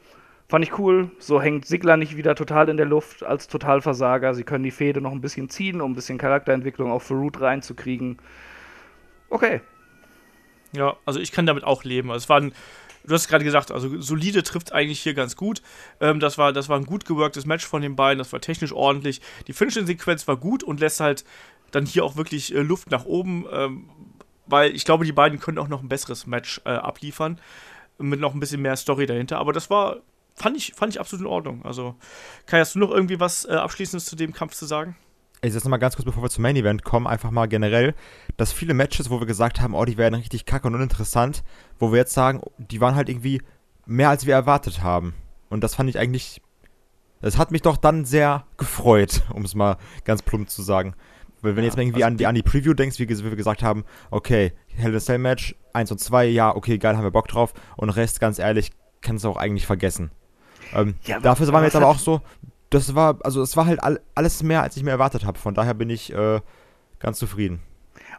Fand ich cool. So hängt Sigler nicht wieder total in der Luft als Totalversager. Sie können die Fehde noch ein bisschen ziehen, um ein bisschen Charakterentwicklung auch für Root reinzukriegen. Okay. Ja, also ich kann damit auch leben. Also es war ein, du hast gerade gesagt, also solide trifft eigentlich hier ganz gut. Ähm, das, war, das war ein gut geworktes Match von den beiden, das war technisch ordentlich. Die Finishing-Sequenz war gut und lässt halt dann hier auch wirklich äh, Luft nach oben. Ähm, weil ich glaube, die beiden können auch noch ein besseres Match äh, abliefern. Mit noch ein bisschen mehr Story dahinter. Aber das war, fand ich, fand ich absolut in Ordnung. Also, Kai, hast du noch irgendwie was äh, Abschließendes zu dem Kampf zu sagen? Ich jetzt nochmal ganz kurz, bevor wir zum Main Event kommen, einfach mal generell, dass viele Matches, wo wir gesagt haben, oh, die werden richtig kacke und uninteressant, wo wir jetzt sagen, die waren halt irgendwie mehr als wir erwartet haben. Und das fand ich eigentlich, das hat mich doch dann sehr gefreut, <laughs> um es mal ganz plump zu sagen. Weil wenn du Ja, jetzt mal irgendwie also an, die, an die Preview denkst, wie, wie wir gesagt haben, okay, Hell in a Cell Match, 1 und 2, ja, okay, geil, haben wir Bock drauf. Und Rest, ganz ehrlich, kannst du auch eigentlich vergessen. Ähm, Ja, dafür waren wir jetzt aber auch so, das war, also es war halt all, alles mehr, als ich mir erwartet habe. Von daher bin ich äh, ganz zufrieden.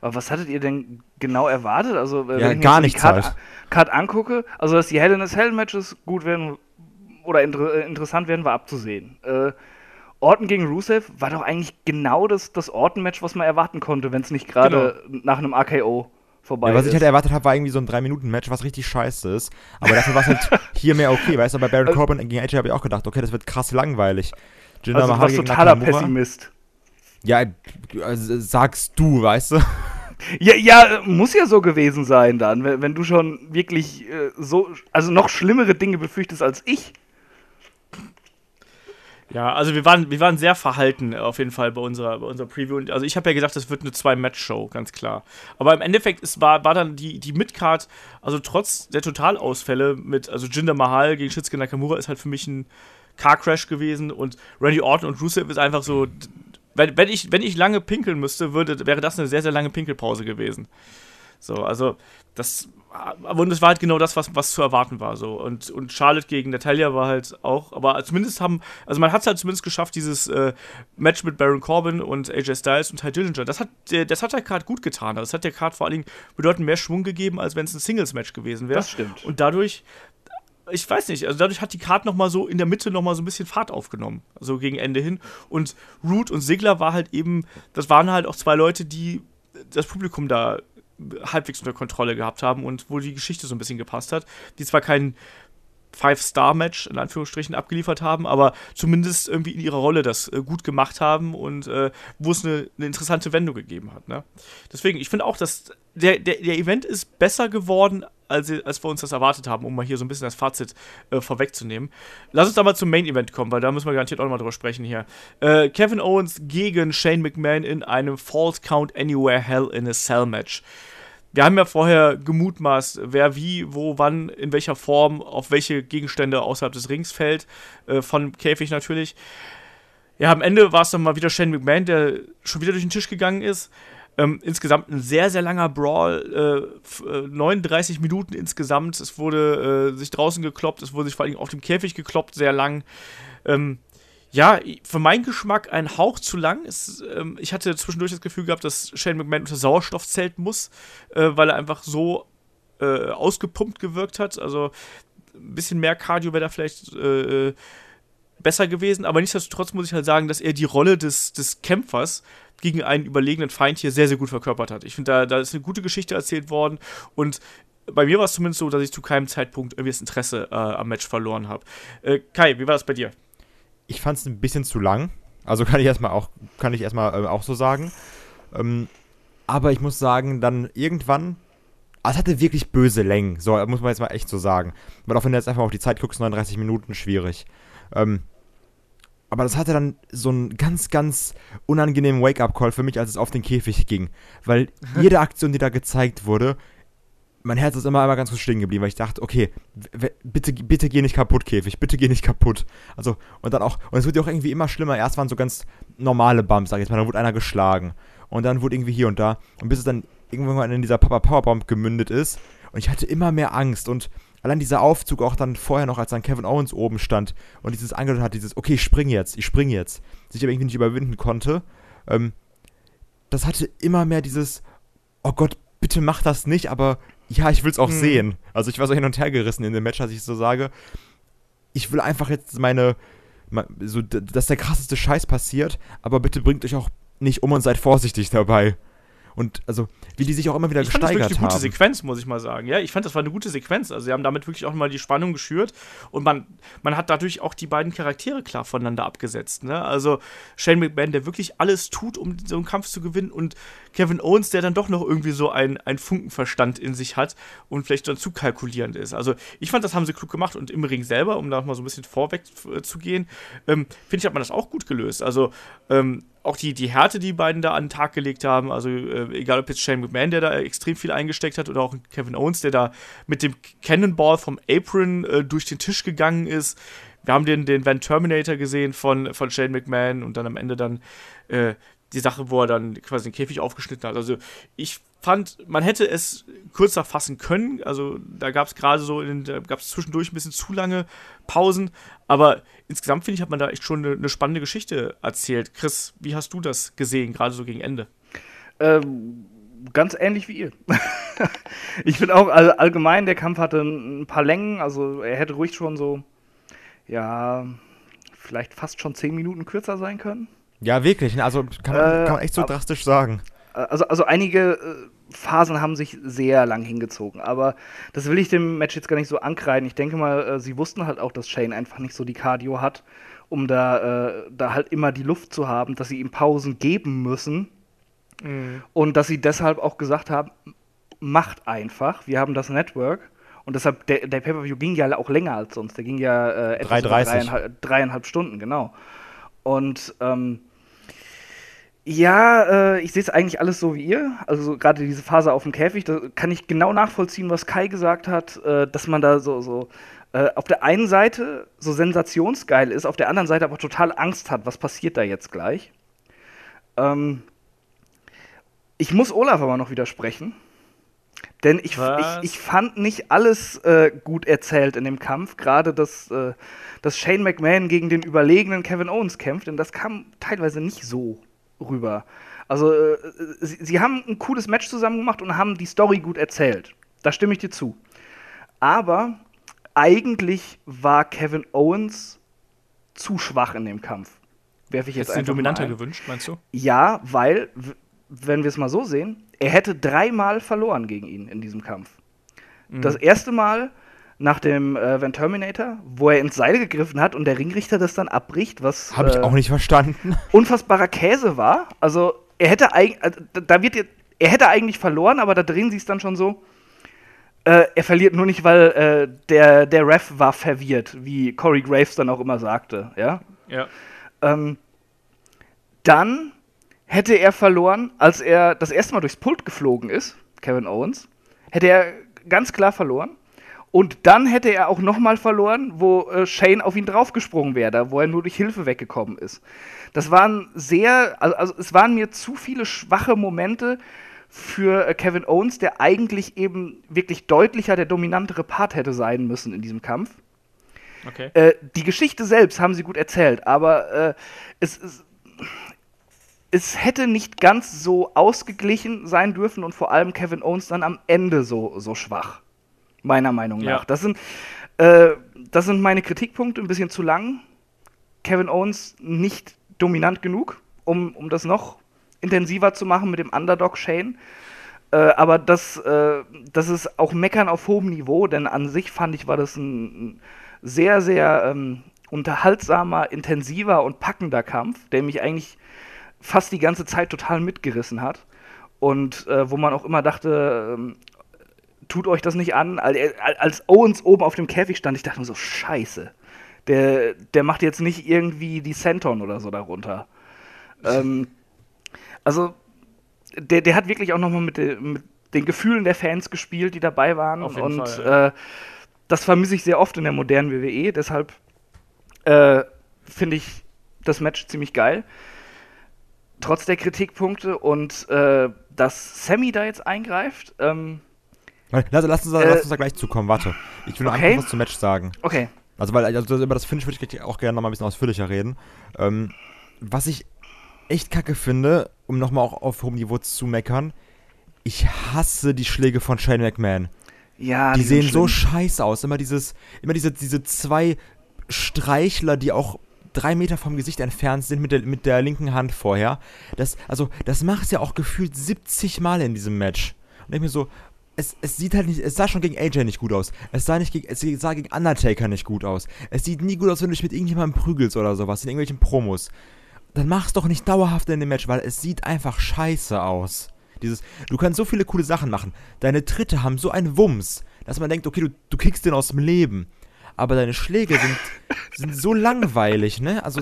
Aber was hattet ihr denn genau erwartet? Also, äh, Ja, wenn ich mir gar so die Card, halt. Card angucke, also dass die Hell in a Cell Matches gut werden oder inter äh, interessant werden, war abzusehen. Äh, Orton gegen Rusev war doch eigentlich genau das, das Orton-Match, was man erwarten konnte, wenn es nicht gerade nach einem RKO vorbei Ja, was ist. ich halt erwartet habe, war irgendwie so ein 3-Minuten-Match, was richtig scheiße ist. Aber dafür war es halt <laughs> hier mehr okay. Weißt du, bei Baron Corbin gegen AJ habe ich auch gedacht, okay, das wird krass langweilig. Jinder also, du Mahal warst gegen totaler Nakamura. Pessimist. Ja, äh, sagst du, weißt du? Ja, ja, muss ja so gewesen sein dann, wenn, wenn du schon wirklich äh, so, also noch schlimmere Dinge befürchtest als ich. Ja, also wir waren, wir waren sehr verhalten äh, auf jeden Fall bei unserer, bei unserer Preview. Und Also ich habe ja gedacht, das wird eine Zwei-Match-Show, ganz klar. Aber im Endeffekt ist, war, war dann die, die Midcard, also trotz der Totalausfälle mit, also Jinder Mahal gegen Shinsuke Nakamura ist halt für mich ein Car-Crash gewesen und Randy Orton und Rusev ist einfach so, wenn, wenn, ich, wenn ich lange pinkeln müsste, würde, wäre das eine sehr, sehr lange Pinkelpause gewesen. So, also das, und es war halt genau das, was, was zu erwarten war. So. Und, und Charlotte gegen Natalia war halt auch, aber zumindest haben, also man hat es halt zumindest geschafft, dieses äh, Match mit Baron Corbin und AJ Styles und Ty Dillinger, das hat, äh, das hat der Card gut getan. Das hat der Card vor allen Dingen bedeutend mehr Schwung gegeben, als wenn es ein Singles-Match gewesen wäre. Das stimmt. Und dadurch, ich weiß nicht, also dadurch hat die Card noch mal so in der Mitte noch mal so ein bisschen Fahrt aufgenommen, so gegen Ende hin. Und Root und Sigler war halt eben, das waren halt auch zwei Leute, die das Publikum da halbwegs unter Kontrolle gehabt haben und wo die Geschichte so ein bisschen gepasst hat. Die zwar kein Five-Star-Match in Anführungsstrichen abgeliefert haben, aber zumindest irgendwie in ihrer Rolle das äh, gut gemacht haben und äh, wo es eine, eine interessante Wendung gegeben hat. Ne? Deswegen, ich finde auch, dass der, der, der Event ist besser geworden, als, als wir uns das erwartet haben, um mal hier so ein bisschen das Fazit äh, vorwegzunehmen. Lass uns da mal zum Main-Event kommen, weil da müssen wir garantiert auch noch mal drüber sprechen hier. Äh, Kevin Owens gegen Shane McMahon in einem False Count Anywhere Hell in a Cell Match. Wir haben ja vorher gemutmaßt, wer wie, wo, wann, in welcher Form, auf welche Gegenstände außerhalb des Rings fällt, äh, von Käfig natürlich. Ja, am Ende war es dann mal wieder Shane McMahon, der schon wieder durch den Tisch gegangen ist. Ähm, insgesamt ein sehr, sehr langer Brawl, äh, f- äh, 39 Minuten insgesamt. Es wurde äh, sich draußen gekloppt, es wurde sich vor allem auf dem Käfig gekloppt, sehr lang. Ähm, ja, für meinen Geschmack ein Hauch zu lang. Es, ähm, ich hatte zwischendurch das Gefühl gehabt, dass Shane McMahon unter Sauerstoff zelten muss, äh, weil er einfach so äh, ausgepumpt gewirkt hat. Also ein bisschen mehr Cardio wäre da vielleicht äh, besser gewesen, aber nichtsdestotrotz muss ich halt sagen, dass er die Rolle des, des Kämpfers gegen einen überlegenen Feind hier sehr, sehr gut verkörpert hat. Ich finde, da, da ist eine gute Geschichte erzählt worden und bei mir war es zumindest so, dass ich zu keinem Zeitpunkt irgendwie das Interesse äh, am Match verloren habe. Äh, Kai, wie war das bei dir? Ich fand es ein bisschen zu lang. Also kann ich erstmal auch, kann ich erstmal äh, auch so sagen. Ähm, aber ich muss sagen, dann irgendwann. ah, Es hatte wirklich böse Längen, so muss man jetzt mal echt so sagen. Weil auch wenn du jetzt einfach auf die Zeit guckst, 39 Minuten, schwierig. Ähm, aber das hatte dann so einen ganz, ganz unangenehmen Wake-up-Call für mich, als es auf den Käfig ging. Weil <laughs> jede Aktion, die da gezeigt wurde, mein Herz ist immer einmal ganz kurz stehen geblieben, weil ich dachte, okay, bitte, bitte geh nicht kaputt, Käfig, bitte geh nicht kaputt. Also, und dann auch, und es wird ja auch irgendwie immer schlimmer. Erst waren so ganz normale Bumps, sag ich jetzt mal, dann wurde einer geschlagen. Und dann wurde irgendwie hier und da. Und bis es dann irgendwann in dieser Papa Powerbomb gemündet ist. Und ich hatte immer mehr Angst. Und allein dieser Aufzug auch dann vorher noch, als dann Kevin Owens oben stand und dieses angedeutet hat, dieses, okay, ich spring jetzt, ich spring jetzt, sich aber irgendwie nicht überwinden konnte. Ähm, das hatte immer mehr dieses, oh Gott, bitte mach das nicht, aber ja, ich will es auch Mhm. sehen. Also ich war so hin und her gerissen in dem Match, als ich so sage, ich will einfach jetzt meine, me- so, dass der krasseste Scheiß passiert, aber bitte bringt euch auch nicht um und seid vorsichtig dabei. Und also, wie die sich auch immer wieder Ich fand das gesteigert wirklich eine gute haben. Sequenz, muss ich mal sagen. Ja, ich fand, das war eine gute Sequenz. Also, sie haben damit wirklich auch mal die Spannung geschürt und man, man hat dadurch auch die beiden Charaktere klar voneinander abgesetzt. Ne? Also, Shane McMahon, der wirklich alles tut, um so einen Kampf zu gewinnen und Kevin Owens, der dann doch noch irgendwie so ein, ein Funkenverstand in sich hat und vielleicht dann zu kalkulierend ist. Also, ich fand, das haben sie klug gemacht und im Ring selber, um da mal so ein bisschen vorweg äh, zu gehen, ähm, finde ich, hat man das auch gut gelöst. Also, ähm, auch die, die Härte, die beiden da an den Tag gelegt haben, also äh, egal ob jetzt Shane McMahon, der da extrem viel eingesteckt hat, oder auch Kevin Owens, der da mit dem Cannonball vom Apron äh, durch den Tisch gegangen ist. Wir haben den, den Van Terminator gesehen von, von Shane McMahon und dann am Ende dann äh, die Sache, wo er dann quasi den Käfig aufgeschnitten hat. Also ich fand, man hätte es kürzer fassen können. Also da gab es gerade so, in, da gab es zwischendurch ein bisschen zu lange Pausen. Aber insgesamt finde ich, hat man da echt schon eine, eine spannende Geschichte erzählt. Chris, wie hast du das gesehen, gerade so gegen Ende? Ähm, ganz ähnlich wie ihr. <laughs> ich finde auch all, allgemein, der Kampf hatte ein paar Längen, also er hätte ruhig schon so, ja, vielleicht fast schon zehn Minuten kürzer sein können. Ja, wirklich. ne, Also kann man, Äh, kann man echt so ab- drastisch sagen. Äh, Also, also einige äh, Phasen haben sich sehr lang hingezogen, aber das will ich dem Match jetzt gar nicht so ankreiden. Ich denke mal, äh, sie wussten halt auch, dass Shane einfach nicht so die Cardio hat, um da, äh, da halt immer die Luft zu haben, dass sie ihm Pausen geben müssen und dass sie deshalb auch gesagt haben, macht einfach, wir haben das Network. Und deshalb, der, der Pay-Per-View ging ja auch länger als sonst. Der ging ja äh, etwas über 3,30. dreieinhalb, dreieinhalb Stunden, genau. Und ähm, ja, äh, ich sehe es eigentlich alles so wie ihr. Also gerade diese Phase auf dem Käfig, da kann ich genau nachvollziehen, was Kai gesagt hat, äh, dass man da so, so äh, auf der einen Seite so sensationsgeil ist, auf der anderen Seite aber total Angst hat, was passiert da jetzt gleich. Ähm, ich muss Olaf aber noch widersprechen. Denn ich, ich, ich fand nicht alles äh, gut erzählt in dem Kampf. Gerade, dass, äh, dass Shane McMahon gegen den überlegenen Kevin Owens kämpft. Denn das kam teilweise nicht so rüber. Also, äh, sie, sie haben ein cooles Match zusammen gemacht und haben die Story gut erzählt. Da stimme ich dir zu. Aber eigentlich war Kevin Owens zu schwach in dem Kampf. Werfe ich jetzt mal Dominanter ein. gewünscht, meinst du? Ja, weil, wenn wir es mal so sehen, er hätte dreimal verloren gegen ihn in diesem Kampf. Mhm. Das erste Mal nach dem äh, Van Terminator, wo er ins Seil gegriffen hat und der Ringrichter das dann abbricht, was Habe ich äh, auch nicht verstanden. <laughs> unfassbarer Käse war. Also er hätte eigentlich, also, da- wird er hätte eigentlich verloren, aber da drehen sie es dann schon so. Äh, er verliert nur nicht, weil äh, der, der Ref war verwirrt, wie Corey Graves dann auch immer sagte, ja. Ja. Ähm, dann hätte er verloren, als er das erste Mal durchs Pult geflogen ist, Kevin Owens, hätte er ganz klar verloren. Und dann hätte er auch noch mal verloren, wo äh, Shane auf ihn draufgesprungen wäre, da wo er nur durch Hilfe weggekommen ist. Das waren sehr, also, also es waren mir zu viele schwache Momente für äh, Kevin Owens, der eigentlich eben wirklich deutlicher der dominantere Part hätte sein müssen in diesem Kampf. Okay. Äh, die Geschichte selbst haben sie gut erzählt, aber äh, es, es, es hätte nicht ganz so ausgeglichen sein dürfen und vor allem Kevin Owens dann am Ende so, so schwach. Meiner Meinung Ja. nach. Das, sind, äh, das sind meine Kritikpunkte, ein bisschen zu lang. Kevin Owens nicht dominant genug, um, um das noch intensiver zu machen mit dem Underdog Shane. Äh, aber das, äh, das ist auch Meckern auf hohem Niveau, denn an sich fand ich, war das ein, ein sehr, sehr ähm, unterhaltsamer, intensiver und packender Kampf, der mich eigentlich fast die ganze Zeit total mitgerissen hat. Und äh, wo man auch immer dachte, ähm, tut euch das nicht an. Al- al- Als Owens oben auf dem Käfig stand, ich dachte mir so, scheiße. Der, der macht jetzt nicht irgendwie die Senton oder so darunter. ähm, also, der, der hat wirklich auch nochmal mit, mit den Gefühlen der Fans gespielt, die dabei waren. Und Fall, äh, das vermisse ich sehr oft in der modernen WWE. Deshalb äh, finde ich das Match ziemlich geil. Trotz der Kritikpunkte und äh, dass Sammy da jetzt eingreift. Ähm, Lass, lass, uns, da- Äh, lass uns da gleich zukommen, warte. Ich will noch okay. einfach was zum Match sagen. okay. Also, weil also über das Finish würde ich auch gerne noch mal ein bisschen ausführlicher reden. Ähm, was ich echt kacke finde, um nochmal auch auf hohem Niveau zu meckern, ich hasse die Schläge von Shane McMahon. Ja, die, sind sehen so scheiße aus. Immer dieses, immer diese, diese zwei Streichler, die auch drei Meter vom Gesicht entfernt sind mit der, mit der linken Hand vorher. Das, also, das macht ja auch gefühlt 70 Mal in diesem Match. Und ich mir so, es, es sieht halt nicht, es sah schon gegen AJ nicht gut aus. Es sah nicht gegen, es sah gegen Undertaker nicht gut aus. Es sieht nie gut aus, wenn du dich mit irgendjemandem prügelst oder sowas, in irgendwelchen Promos. Dann mach's doch nicht dauerhaft in dem Match, weil es sieht einfach scheiße aus. Dieses, du kannst so viele coole Sachen machen. Deine Tritte haben so einen Wumms, dass man denkt, okay, du, du kickst den aus dem Leben. Aber deine Schläge sind, sind so langweilig, ne? Also,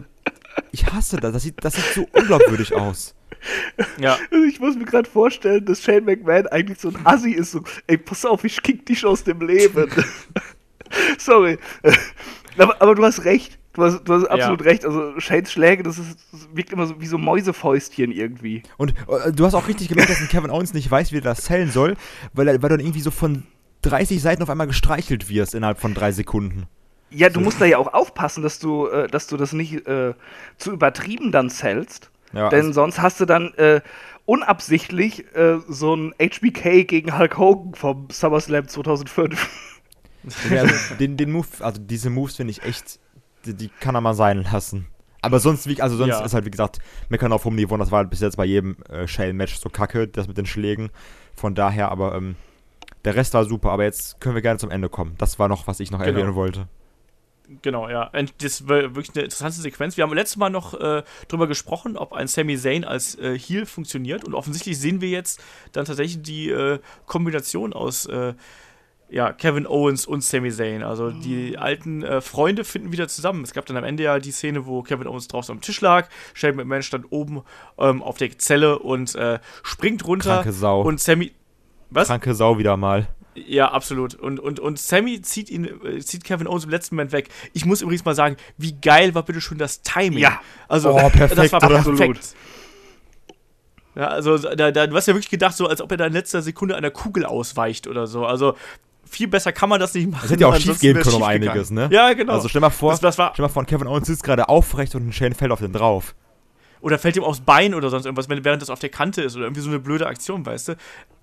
ich hasse das. Das sieht, das sieht so unglaubwürdig aus. Ja. Also ich muss mir gerade vorstellen, dass Shane McMahon eigentlich so ein Assi ist. So, ey, pass auf, ich kick dich aus dem Leben. <laughs> Sorry. Aber, aber du hast recht. Du hast, du hast absolut recht. Also Shanes Schläge, das, ist, das wirkt immer so wie so Mäusefäustchen irgendwie. Und äh, du hast auch richtig gemerkt, dass ein Kevin Owens nicht weiß, wie er das zählen soll, weil er weil du dann irgendwie so von 30 Seiten auf einmal gestreichelt wirst innerhalb von drei Sekunden. Ja, du musst da ja auch aufpassen, dass du, äh, dass du das nicht äh, zu übertrieben dann zählst. Ja, Denn also- sonst hast du dann äh, unabsichtlich äh, so ein HBK gegen Hulk Hogan vom SummerSlam 2005. <laughs> Ja, also den, den Move, also diese Moves finde ich echt, die, die kann er mal sein lassen. Aber sonst, wie, also sonst Ja. ist halt, wie gesagt, meckern auf hohem Niveau. Und das war halt bis jetzt bei jedem äh, Shale-Match so kacke, das mit den Schlägen. Von daher, aber ähm, der Rest war super. Aber jetzt können wir gerne zum Ende kommen. Das war noch, was ich noch Genau. erwähnen wollte. Genau, ja. Und das war wirklich eine interessante Sequenz. Wir haben letztes Mal noch äh, drüber gesprochen, ob ein Sami Zayn als äh, Heel funktioniert. Und offensichtlich sehen wir jetzt dann tatsächlich die äh, Kombination aus äh, ja, Kevin Owens und Sami Zayn. Also die alten äh, Freunde finden wieder zusammen. Es gab dann am Ende ja die Szene, wo Kevin Owens draußen am Tisch lag. Shane McMahon stand oben ähm, auf der Zelle und äh, springt runter. Kranke Sau. Und Sammy. Was? Kranke Sau wieder mal. Ja, absolut. Und, und, und Sammy zieht ihn, äh, zieht Kevin Owens im letzten Moment weg. Ich muss übrigens mal sagen, wie geil war bitte schon das Timing. Ja. Also, Oh, perfekt, das war perfekt. Ja, also da, da, du hast ja wirklich gedacht, so als ob er da in letzter Sekunde einer Kugel ausweicht oder so. Also viel besser kann man das nicht machen. Es hätte ja auch schief gehen können um einiges, ne? Ja, genau. Also stell mal vor, Das- das war- stell mal vor, Kevin Owens sitzt gerade aufrecht und ein Shane fällt auf den drauf. Oder fällt ihm aufs Bein oder sonst irgendwas, wenn- während das auf der Kante ist oder irgendwie so eine blöde Aktion, weißt du?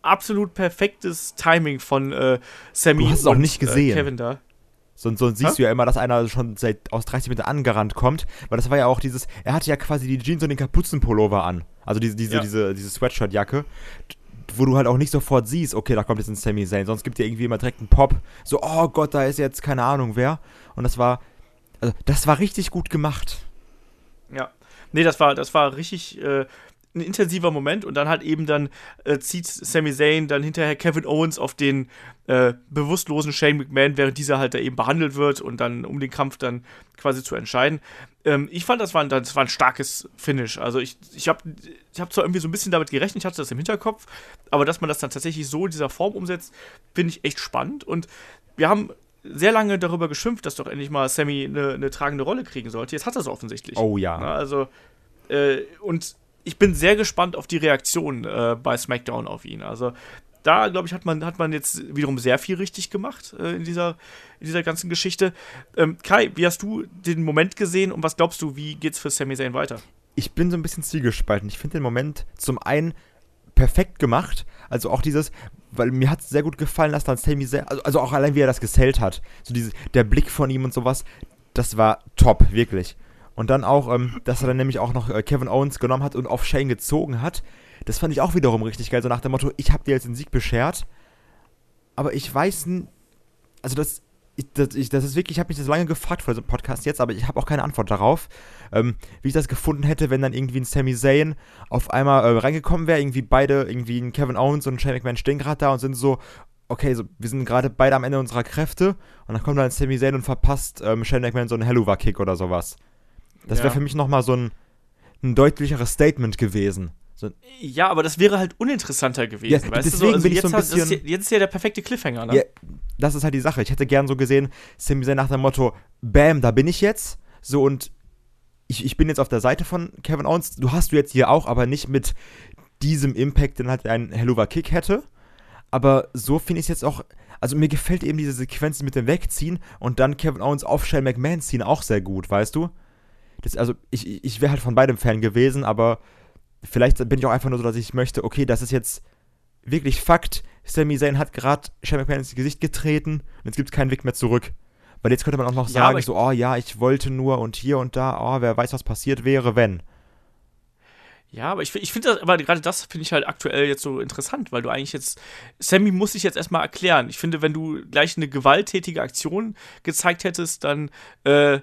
Absolut perfektes Timing von äh, Sammy Du hast es auch nicht gesehen. Äh, Kevin da. Sonst, sonst siehst Hä? du ja immer, dass einer schon seit aus 30 Metern angerannt kommt, weil das war ja auch dieses, er hatte ja quasi die Jeans und den Kapuzenpullover an. Also diese, diese, Ja. diese, diese Sweatshirt-Jacke, wo du halt auch nicht sofort siehst, okay, da kommt jetzt ein Sami Zayn, sonst gibt dir irgendwie immer direkt einen Pop, so, oh Gott, da ist jetzt keine Ahnung wer. Und das war, also das war richtig gut gemacht. Nee, das war, das war richtig äh, ein intensiver Moment und dann halt eben dann äh, zieht Sami Zayn dann hinterher Kevin Owens auf den äh, bewusstlosen Shane McMahon, während dieser halt da eben behandelt wird und dann um den Kampf dann quasi zu entscheiden. Ähm, ich fand, das war, ein, das war ein starkes Finish. Also ich, ich habe ich hab zwar irgendwie so ein bisschen damit gerechnet, ich hatte das im Hinterkopf, aber dass man das dann tatsächlich so in dieser Form umsetzt, finde ich echt spannend und wir haben sehr lange darüber geschimpft, dass doch endlich mal Sammy eine, eine tragende Rolle kriegen sollte. Jetzt hat er es offensichtlich. Oh ja. Also, äh, und ich bin sehr gespannt auf die Reaktion äh, bei SmackDown auf ihn. Also, da, glaube ich, hat man, hat man jetzt wiederum sehr viel richtig gemacht äh, in, dieser, in dieser ganzen Geschichte. Ähm, Kai, wie hast du den Moment gesehen und was glaubst du, wie geht's für Sami Zayn weiter? ich bin so ein bisschen zwiegespalten. Ich finde den Moment zum einen perfekt gemacht, also auch dieses, weil mir hat es sehr gut gefallen, dass dann Sami Zayn, also, also auch allein wie er das gesellt hat, so dieses, der Blick von ihm und sowas, das war top, wirklich. Und dann auch, ähm, dass er dann nämlich auch noch äh, Kevin Owens genommen hat und auf Shane gezogen hat, das fand ich auch wiederum richtig geil, so nach dem Motto, ich habe dir jetzt den Sieg beschert, aber ich weiß, also das, ich, das, ich, das ist wirklich, ich habe mich das lange gefragt vor diesem Podcast jetzt, aber ich habe auch keine Antwort darauf, ähm, wie ich das gefunden hätte, wenn dann irgendwie ein Sami Zayn auf einmal äh, reingekommen wäre, irgendwie beide, irgendwie ein Kevin Owens und ein Shane McMahon stehen gerade da und sind so, okay, so, wir sind gerade beide am Ende unserer Kräfte und dann kommt dann Sami Zayn und verpasst ähm, Shane McMahon so einen Helluva-Kick oder sowas. Das wäre Ja. für mich nochmal so ein, ein deutlicheres Statement gewesen. So, Ja, aber das wäre halt uninteressanter gewesen. Ja, weißt du deswegen Also bin ich so jetzt, ein hast- das ist, bisschen- jetzt ist ja der perfekte Cliffhanger, ne? Ja, das ist halt die Sache. Ich hätte gern so gesehen, Sami Zayn nach dem Motto, Bam, da bin ich jetzt. So und ich, ich bin jetzt auf der Seite von Kevin Owens. Du hast du jetzt hier auch, aber nicht mit diesem Impact, den halt ein Helluva Kick hätte. Aber so finde ich es jetzt auch. Also mir gefällt eben diese Sequenz mit dem Wegziehen und dann Kevin Owens auf Shane McMahon ziehen auch sehr gut, weißt du? Das, also ich, ich wäre halt von beidem Fan gewesen, aber vielleicht bin ich auch einfach nur so, dass ich möchte, okay, das ist jetzt wirklich Fakt, Sami Zayn hat gerade Shane McMahon ins Gesicht getreten und jetzt gibt es keinen Weg mehr zurück. Weil jetzt könnte man auch noch Ja, sagen, ich- so, oh ja, ich wollte nur und hier und da, oh, wer weiß, was passiert wäre, wenn. Ja, aber ich, ich finde das, aber gerade das finde ich halt aktuell jetzt so interessant, weil du eigentlich jetzt, Sammy muss sich jetzt erstmal erklären. Ich finde, wenn du gleich eine gewalttätige Aktion gezeigt hättest, dann äh,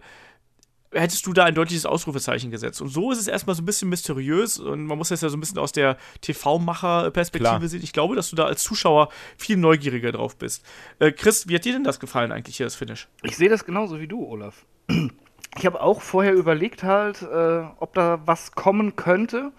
hättest du da ein deutliches Ausrufezeichen gesetzt. Und so ist es erstmal so ein bisschen mysteriös und man muss das ja so ein bisschen aus der TV-Macher-Perspektive sehen. Ich glaube, dass du da als Zuschauer viel neugieriger drauf bist. Äh, Chris, wie hat dir denn das gefallen eigentlich hier, das Finish? Ich sehe das genauso wie du, Olaf. Ich habe auch vorher überlegt halt, äh, ob da was kommen könnte,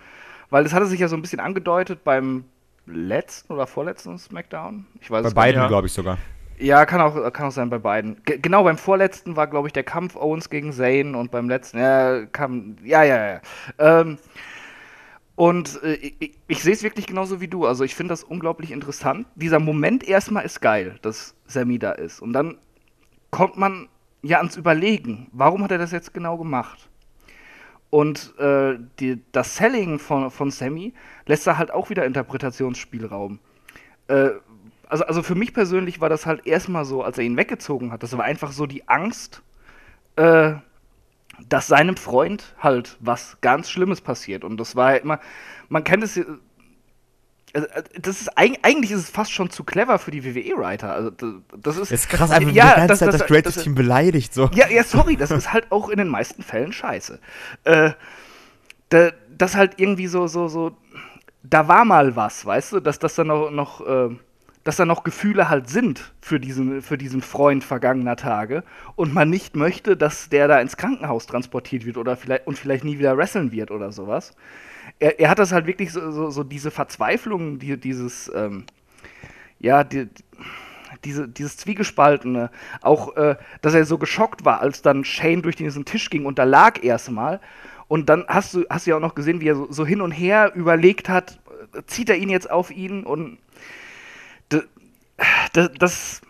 weil es hatte sich ja so ein bisschen angedeutet beim letzten oder vorletzten Smackdown. Ich weiß Bei beiden, ja. glaube ich sogar. Ja, kann auch, kann auch sein bei beiden. Ge genau, beim vorletzten war, glaube ich, der Kampf Owens gegen Zayn und beim letzten, ja, kam, ja, ja, ja. Ähm, und äh, ich, ich sehe es wirklich genauso wie du. Also ich finde das unglaublich interessant. Dieser Moment erstmal ist geil, dass Sammy da ist. Und dann kommt man ja ans Überlegen, warum hat er das jetzt genau gemacht? Und äh, die, das Selling von, von Sammy lässt da halt auch wieder Interpretationsspielraum. Äh, also, also für mich persönlich war das halt erstmal so, als er ihn weggezogen hat, das war einfach so die Angst, äh, dass seinem Freund halt was ganz Schlimmes passiert. Und das war halt immer, man kennt es, ja- also, äh, das ist eig- eigentlich ist es fast schon zu clever für die WWE-Writer. Also das, das ist, Ist krass, einfach ja, die ganze das- Zeit das- das, das- Team beleidigt, so. ja, ja, sorry, das ist halt auch in den meisten Fällen scheiße. Äh, da, das halt irgendwie so, so, so, da war mal was, weißt du, dass das dann noch, noch äh, dass da noch Gefühle halt sind für diesen, für diesen Freund vergangener Tage und man nicht möchte, dass der da ins Krankenhaus transportiert wird oder vielleicht und vielleicht nie wieder wresteln wird oder sowas. Er, er hat das halt wirklich so, so, so diese Verzweiflung, die, dieses, ähm, ja, die, diese, dieses Zwiegespaltene, auch, äh, dass er so geschockt war, als dann Shane durch diesen Tisch ging und da lag erstmal. Und dann hast du, hast du ja auch noch gesehen, wie er so, so hin und her überlegt hat, äh, zieht er ihn jetzt auf ihn und d- das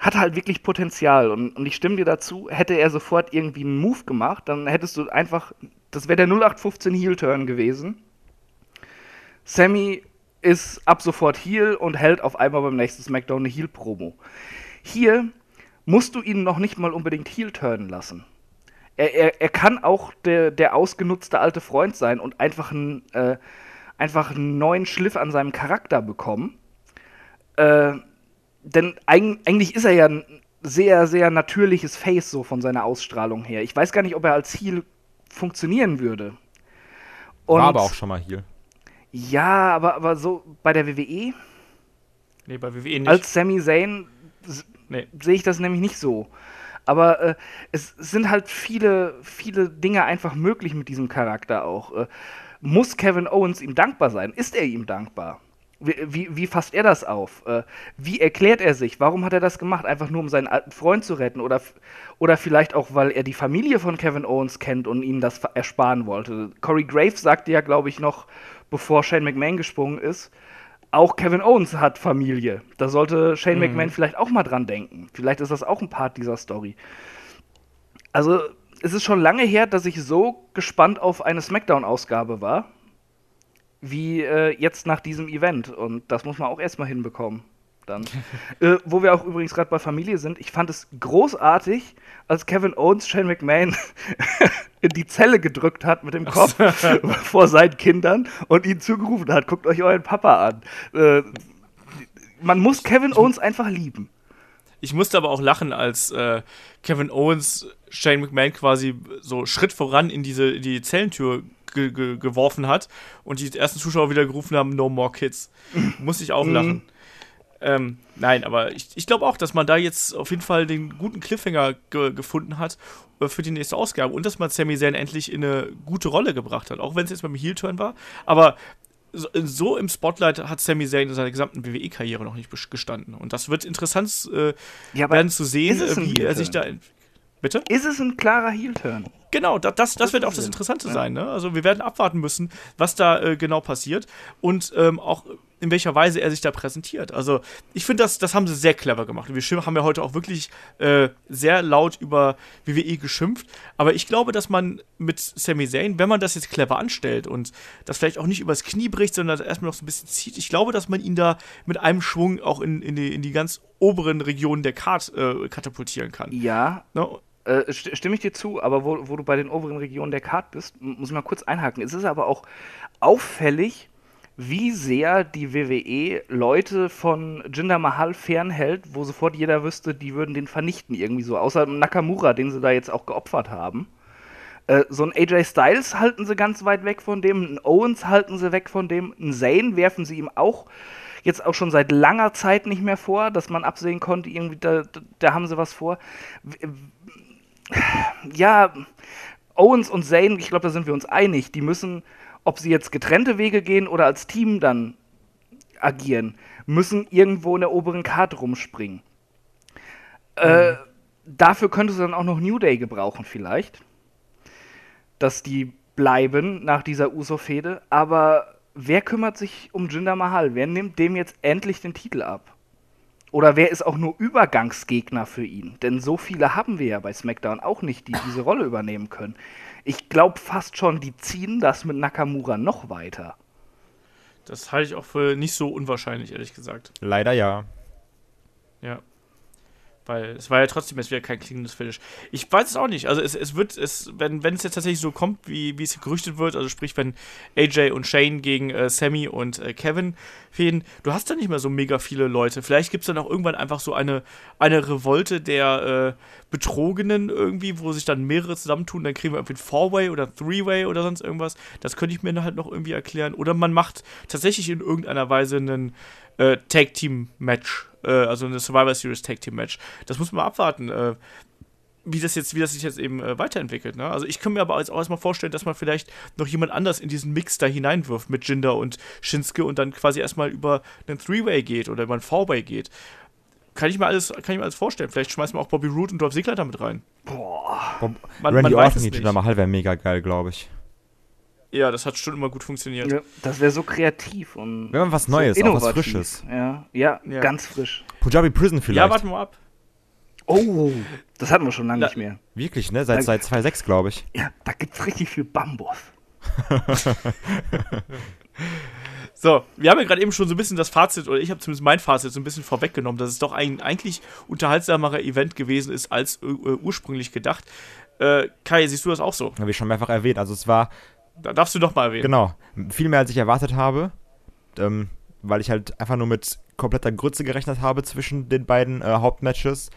hat halt wirklich Potenzial. Und, und ich stimme dir dazu, hätte er sofort irgendwie einen Move gemacht, dann hättest du einfach, das wäre der 0815 Heel-Turn gewesen. Sammy ist ab sofort Heel und hält auf einmal beim nächsten SmackDown eine Heel-Promo. Hier musst du ihn noch nicht mal unbedingt Heel turnen lassen. Er, er, er kann auch der, der ausgenutzte alte Freund sein und einfach einen, äh, einfach einen neuen Schliff an seinem Charakter bekommen. Äh, denn eig eigentlich ist er ja ein sehr, sehr natürliches Face so von seiner Ausstrahlung her. Ich weiß gar nicht, ob er als Heel funktionieren würde. Und War aber auch schon mal hier. ja, aber, aber so bei der WWE Nee, bei WWE nicht. als Sami Zayn nee. sehe ich das nämlich nicht so. Aber äh, es sind halt viele, viele Dinge einfach möglich mit diesem Charakter auch. Äh, muss Kevin Owens ihm dankbar sein? Ist er ihm dankbar? Wie, wie, fasst er das auf? Äh, wie erklärt er sich? Warum hat er das gemacht? Einfach nur, um seinen alten Freund zu retten? Oder, oder vielleicht auch, weil er die Familie von Kevin Owens kennt und ihnen das ersparen wollte. Corey Graves sagte ja, glaube ich, noch, bevor Shane McMahon gesprungen ist, auch Kevin Owens hat Familie. Da sollte Shane McMahon vielleicht auch mal dran denken. Vielleicht ist das auch ein Part dieser Story. Also, es ist schon lange her, dass ich so gespannt auf eine SmackDown-Ausgabe war, wie äh, jetzt nach diesem Event. Und das muss man auch erstmal hinbekommen. Dann. <laughs> äh, wo wir auch übrigens gerade bei Familie sind, ich fand es großartig, als Kevin Owens Shane McMahon <laughs> in die Zelle gedrückt hat mit dem Kopf <laughs> vor seinen Kindern und ihnen zugerufen hat, guckt euch euren Papa an. Äh, man muss Kevin Owens einfach lieben. Ich musste aber auch lachen, als äh, Kevin Owens Shane McMahon quasi so Schritt voran in diese in die Zellentür ge ge geworfen hat und die ersten Zuschauer wieder gerufen haben, No more kids. Muss ich auch lachen. Ähm, nein, aber ich, ich glaube auch, dass man da jetzt auf jeden Fall den guten Cliffhanger ge gefunden hat äh, für die nächste Ausgabe und dass man Sami Zayn endlich in eine gute Rolle gebracht hat, auch wenn es jetzt beim Heel-Turn war. Aber so, so im Spotlight hat Sami Zayn in seiner gesamten WWE-Karriere noch nicht gestanden. Und das wird interessant äh, Ja, werden zu sehen, äh, wie er sich da. Bitte? Ist es ein klarer Heel-Turn? Genau, da, das, das, Das wird auch das es. Interessante sein. Ne? Also wir werden abwarten müssen, was da äh, genau passiert und ähm, auch in welcher Weise er sich da präsentiert. Also ich finde, das, das haben sie sehr clever gemacht. Wir haben ja heute auch wirklich äh, sehr laut über WWE geschimpft. Aber ich glaube, dass man mit Sami Zayn, wenn man das jetzt clever anstellt und das vielleicht auch nicht übers Knie bricht, sondern das erstmal noch so ein bisschen zieht, ich glaube, dass man ihn da mit einem Schwung auch in, in, die, in die ganz oberen Regionen der Card äh, katapultieren kann. Ja, Ne? Äh, st stimme ich dir zu, aber wo, wo du bei den oberen Regionen der Card bist, muss ich mal kurz einhaken. Es ist aber auch auffällig, wie sehr die WWE Leute von Jinder Mahal fernhält, wo sofort jeder wüsste, die würden den vernichten irgendwie so. Außer Nakamura, den sie da jetzt auch geopfert haben. Äh, so ein AJ Styles halten sie ganz weit weg von dem, ein Owens halten sie weg von dem, ein Zayn werfen sie ihm auch jetzt auch schon seit langer Zeit nicht mehr vor, dass man absehen konnte, irgendwie da, da haben sie was vor. Ja, Owens und Zayn, ich glaube, da sind wir uns einig, die müssen, ob sie jetzt getrennte Wege gehen oder als Team dann agieren, müssen irgendwo in der oberen Karte rumspringen. Äh, dafür könntest du dann auch noch New Day gebrauchen, vielleicht. Dass die bleiben nach dieser Uso-Fehde. Aber wer kümmert sich um Jinder Mahal? Wer nimmt dem jetzt endlich den Titel ab? Oder wer ist auch nur Übergangsgegner für ihn? Denn so viele haben wir ja bei SmackDown auch nicht, die diese Rolle übernehmen können. Ich glaube fast schon, die ziehen das mit Nakamura noch weiter. Das halte ich auch für nicht so unwahrscheinlich, ehrlich gesagt. Leider ja. Ja. Weil es war ja trotzdem jetzt wieder kein klingendes Finish. Ich weiß es auch nicht. Also es, es wird, es, wenn, wenn es jetzt tatsächlich so kommt, wie, wie es gerüchtet wird, also sprich, wenn AJ und Shane gegen äh, Sammy und äh, Kevin fäden, du hast dann nicht mehr so mega viele Leute. Vielleicht gibt es dann auch irgendwann einfach so eine, eine Revolte der äh, Betrogenen irgendwie, wo sich dann mehrere zusammentun, dann kriegen wir irgendwie ein Four-Way oder Three-Way oder sonst irgendwas. Das könnte ich mir halt noch irgendwie erklären. Oder man macht tatsächlich in irgendeiner Weise einen äh, Tag-Team-Match, äh, also eine Survivor Series Tag-Team-Match. Das muss man mal abwarten, äh, wie, das jetzt, wie das sich jetzt eben äh, weiterentwickelt. Ne? Also ich kann mir aber jetzt auch erstmal vorstellen, dass man vielleicht noch jemand anders in diesen Mix da hineinwirft mit Jinder und Shinsuke und dann quasi erstmal über einen Three-Way geht oder über einen Four-Way geht. Kann ich mir alles, kann ich mir alles vorstellen. Vielleicht schmeißen wir auch Bobby Roode und Dolph Ziggler damit rein. Boah. Bob, Man, Randy man Orton nicht. Jinder Mahal wäre mega geil, glaube ich. Ja, das hat schon immer gut funktioniert. Ja, das wäre so kreativ und Wenn man was so Neues, auch was innovativ. Frisches. Ja, ja, Ja. ganz frisch. Punjabi Prison vielleicht. Ja, warten wir mal ab. Oh, das hatten wir schon lange Na- nicht mehr. Wirklich, ne? Seit, seit 2.6, glaube ich. Ja, da gibt's richtig viel Bambus. <laughs> So, wir haben ja gerade eben schon so ein bisschen das Fazit, oder ich habe zumindest mein Fazit so ein bisschen vorweggenommen, dass es doch ein eigentlich unterhaltsamerer Event gewesen ist als äh, ursprünglich gedacht. Äh, Kai, siehst du das auch so? Habe ich schon mehrfach erwähnt. Also es war, Da darfst du doch mal erwähnen. genau, viel mehr als ich erwartet habe. Ähm, weil ich halt einfach nur mit kompletter Grütze gerechnet habe zwischen den beiden äh, Hauptmatches.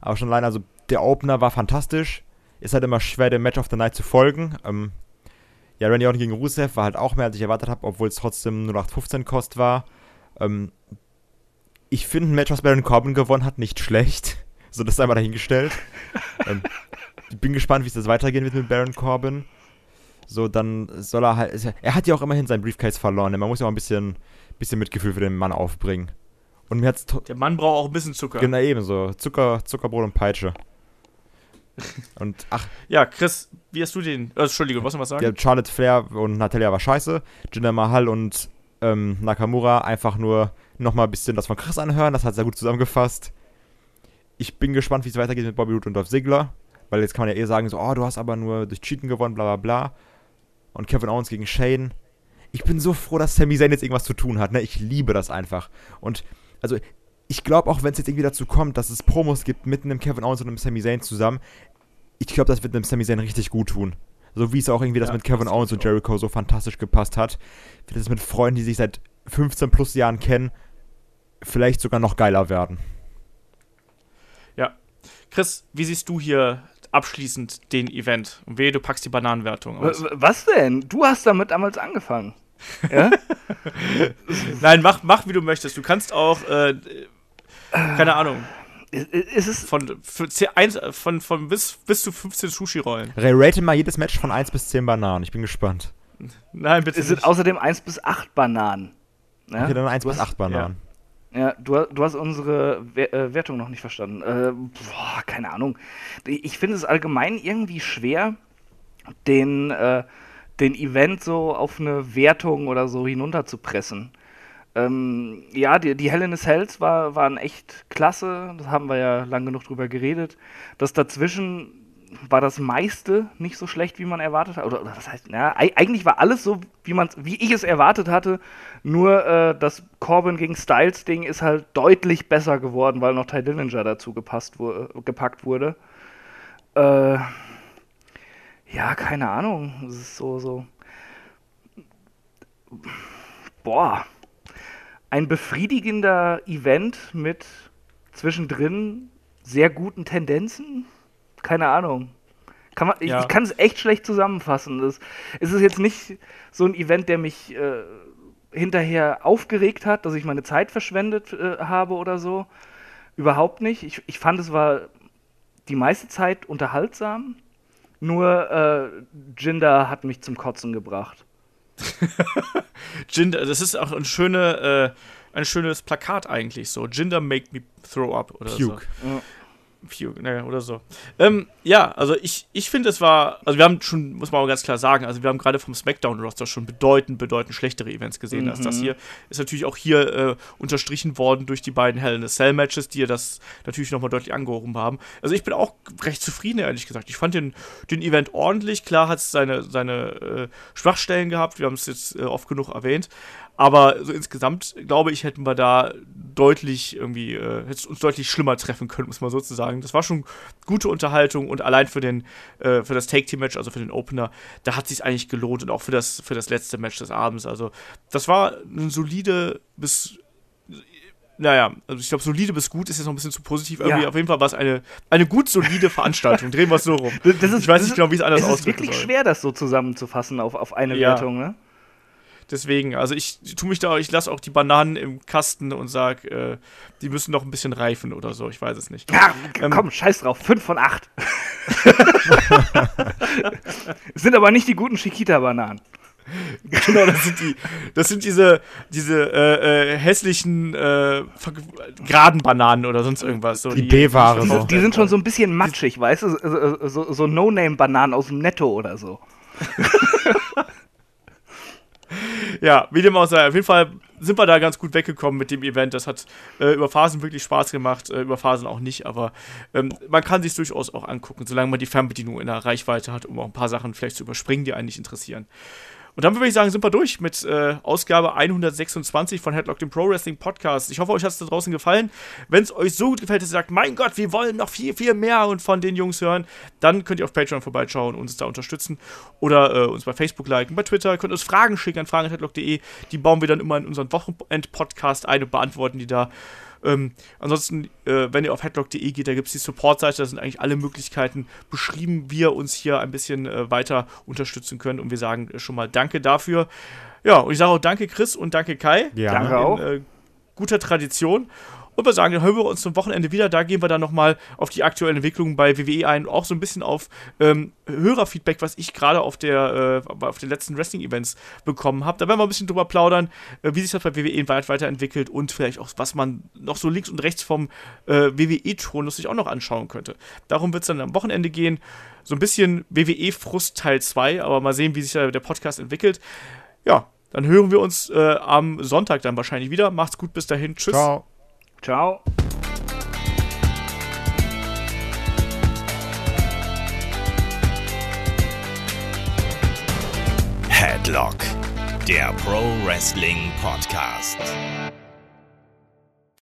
Aber schon allein, also der Opener war fantastisch. Ist halt immer schwer, dem Match of the Night zu folgen. Ähm, ja, Randy Orton gegen Rusev war halt auch mehr, als ich erwartet habe, obwohl es trotzdem nur 8,15 Kost war. Ähm, ich finde ein Match, was Baron Corbin gewonnen hat, nicht schlecht. <laughs> So, das ist einmal dahingestellt. ähm, ich bin gespannt, wie es jetzt weitergehen wird mit Baron Corbin. So, dann soll er halt. Er hat ja auch immerhin seinen Briefcase verloren. Man muss ja auch ein bisschen, bisschen Mitgefühl für den Mann aufbringen. Und mir hat's. Der Mann braucht auch ein bisschen Zucker. Genau, ebenso. Zucker, Zuckerbrot und Peitsche. <laughs> Und ach, Ja, Chris, wie hast du den. Äh, Entschuldigung, was noch was sagen? ja, Charlotte Flair und Natalia war scheiße. Jinder Mahal und ähm, Nakamura einfach nur nochmal ein bisschen das von Chris anhören. Das hat sehr gut zusammengefasst. Ich bin gespannt, wie es weitergeht mit Bobby Roode und Dolph Ziggler. Weil jetzt kann man ja eh sagen, so, oh, du hast aber nur durch Cheaten gewonnen, bla bla bla. Und Kevin Owens gegen Shane. Ich bin so froh, dass Sami Zayn jetzt irgendwas zu tun hat. Ne? Ich liebe das einfach. Und also ich glaube auch, wenn es jetzt irgendwie dazu kommt, dass es Promos gibt mit einem Kevin Owens und einem Sami Zayn zusammen, ich glaube, das wird einem Sami Zayn richtig gut tun. So wie es auch irgendwie das Ja, mit Kevin das Owens und ich Jericho so fantastisch gepasst hat, wird es mit Freunden, die sich seit 15 plus Jahren kennen, vielleicht sogar noch geiler werden. Ja. Chris, wie siehst du hier abschließend den Event? Und wehe, du packst die Bananenwertung aus. Was denn? Du hast damit damals angefangen. Ja? <laughs> Nein, mach, mach wie du möchtest. Du kannst auch, äh, keine Ahnung, ist, es von, von, von bis, bis zu 15 Sushi-Rollen. Ray, rate mal jedes Match von 1 bis 10 Bananen. Ich bin gespannt. Nein, bitte Es sind nicht. außerdem 1 bis 8 Bananen. Ja? Okay, dann 1 Du bis hast- 8 Bananen. Ja, du, du hast unsere äh, Wertung noch nicht verstanden. Äh, boah, keine Ahnung. Ich finde es allgemein irgendwie schwer, den, äh, den Event so auf eine Wertung oder so hinunterzupressen. Ähm, ja, die, die Hell in a Cells war, waren echt klasse, das haben wir ja lang genug drüber geredet. Das dazwischen war das meiste nicht so schlecht, wie man erwartet hat. Oder, oder das heißt, ja, eigentlich war alles so, wie, man, wie ich es erwartet hatte. Nur äh, das Corbin gegen Styles-Ding ist halt deutlich besser geworden, weil noch Ty Dillinger dazu gepasst wu gepackt wurde. Äh, ja, keine Ahnung. Es ist so, so. Boah. Ein befriedigender Event mit zwischendrin sehr guten Tendenzen keine Ahnung. Kann man, ja. Ich, ich kann es echt schlecht zusammenfassen. Das, es ist jetzt nicht so ein Event, der mich äh, hinterher aufgeregt hat, dass ich meine Zeit verschwendet äh, habe oder so. Überhaupt nicht. Ich, ich fand, es war die meiste Zeit unterhaltsam. Nur äh, Jinder hat mich zum Kotzen gebracht. <laughs> Jinder, das ist auch ein, schöne, äh, ein schönes Plakat eigentlich so. Jinder make me throw up oder Puke. so. Ja. Few, naja, oder so. Ähm, ja, also ich, ich finde, es war, also wir haben schon, muss man auch ganz klar sagen, also wir haben gerade vom SmackDown-Roster schon bedeutend, bedeutend schlechtere Events gesehen mhm. als das mhm. hier. Ist natürlich auch hier äh, unterstrichen worden durch die beiden Hell in a Cell-Matches, die ja das natürlich nochmal deutlich angehoben haben. Also ich bin auch recht zufrieden, ehrlich gesagt. Ich fand den, den Event ordentlich. Klar hat es seine, seine äh, Schwachstellen gehabt, wir haben es jetzt äh, oft genug erwähnt. Aber so insgesamt, glaube ich, hätten wir da deutlich irgendwie, äh, hätte uns deutlich schlimmer treffen können, muss man sozusagen. Das war schon gute Unterhaltung und allein für den, äh, für das Take-Team-Match, also für den Opener, da hat sich eigentlich gelohnt und auch für das, für das letzte Match des Abends. Also, das war ein solide bis naja, also ich glaube, solide bis gut ist jetzt noch ein bisschen zu positiv. Irgendwie ja. auf jeden Fall war es eine, eine gut solide Veranstaltung. Drehen wir es so rum. <laughs> Ist, ich weiß nicht genau, wie es anders aussieht. Es ist wirklich soll. schwer, das so zusammenzufassen auf, auf eine ja. Wertung, ne? Deswegen, also ich tue mich da, ich lasse auch die Bananen im Kasten und sage, äh, die müssen noch ein bisschen reifen oder so, ich weiß es nicht. Ja, ähm, komm, scheiß drauf, 5 von 8. <laughs> sind aber nicht die guten Chiquita-Bananen. Genau, das sind die, das sind diese, diese äh, äh, hässlichen äh, geraden Bananen oder sonst irgendwas. So die B-Ware. Die, die, sind schon so ein bisschen matschig, weißt du? So, so, so No-Name-Bananen aus dem Netto oder so. <laughs> <laughs> ja, wie dem auch sei, auf jeden Fall sind wir da ganz gut weggekommen mit dem Event. Das hat äh, über Phasen wirklich Spaß gemacht, äh, über Phasen auch nicht, aber ähm, man kann sich durchaus auch angucken, solange man die Fernbedienung in der Reichweite hat, um auch ein paar Sachen vielleicht zu überspringen, die einen nicht interessieren. Und dann würde ich sagen, sind wir durch mit äh, Ausgabe 126 von Headlock, dem Pro Wrestling Podcast. Ich hoffe, euch hat es da draußen gefallen. Wenn es euch so gut gefällt, dass ihr sagt, mein Gott, wir wollen noch viel, viel mehr und von den Jungs hören, dann könnt ihr auf Patreon vorbeischauen und uns da unterstützen. Oder äh, uns bei Facebook liken, bei Twitter. Ihr könnt uns Fragen schicken an fragen.headlock.de. Die bauen wir dann immer in unseren Wochenend-Podcast ein und beantworten die da. Ähm, ansonsten, äh, wenn ihr auf headlock.de geht, da gibt es die Support-Seite, da sind eigentlich alle Möglichkeiten beschrieben, wie ihr uns hier ein bisschen äh, weiter unterstützen könnt. Und wir sagen schon mal Danke dafür. Ja, und ich sage auch Danke, Chris und danke, Kai. Ja, danke auch. In, äh, guter Tradition. Und wir sagen, dann hören wir uns zum Wochenende wieder. Da gehen wir dann nochmal auf die aktuellen Entwicklungen bei WWE ein auch so ein bisschen auf ähm, Hörerfeedback, was ich gerade auf, äh, auf den letzten Wrestling-Events bekommen habe. Da werden wir ein bisschen drüber plaudern, äh, wie sich das bei WWE weit weiterentwickelt und vielleicht auch, was man noch so links und rechts vom äh, WWE-Thron sich auch noch anschauen könnte. Darum wird es dann am Wochenende gehen. So ein bisschen WWE-Frust Teil 2, aber mal sehen, wie sich der Podcast entwickelt. Ja, dann hören wir uns äh, am Sonntag dann wahrscheinlich wieder. Macht's gut, bis dahin. Tschüss. Ciao. Ciao. Headlock, der Pro Wrestling Podcast.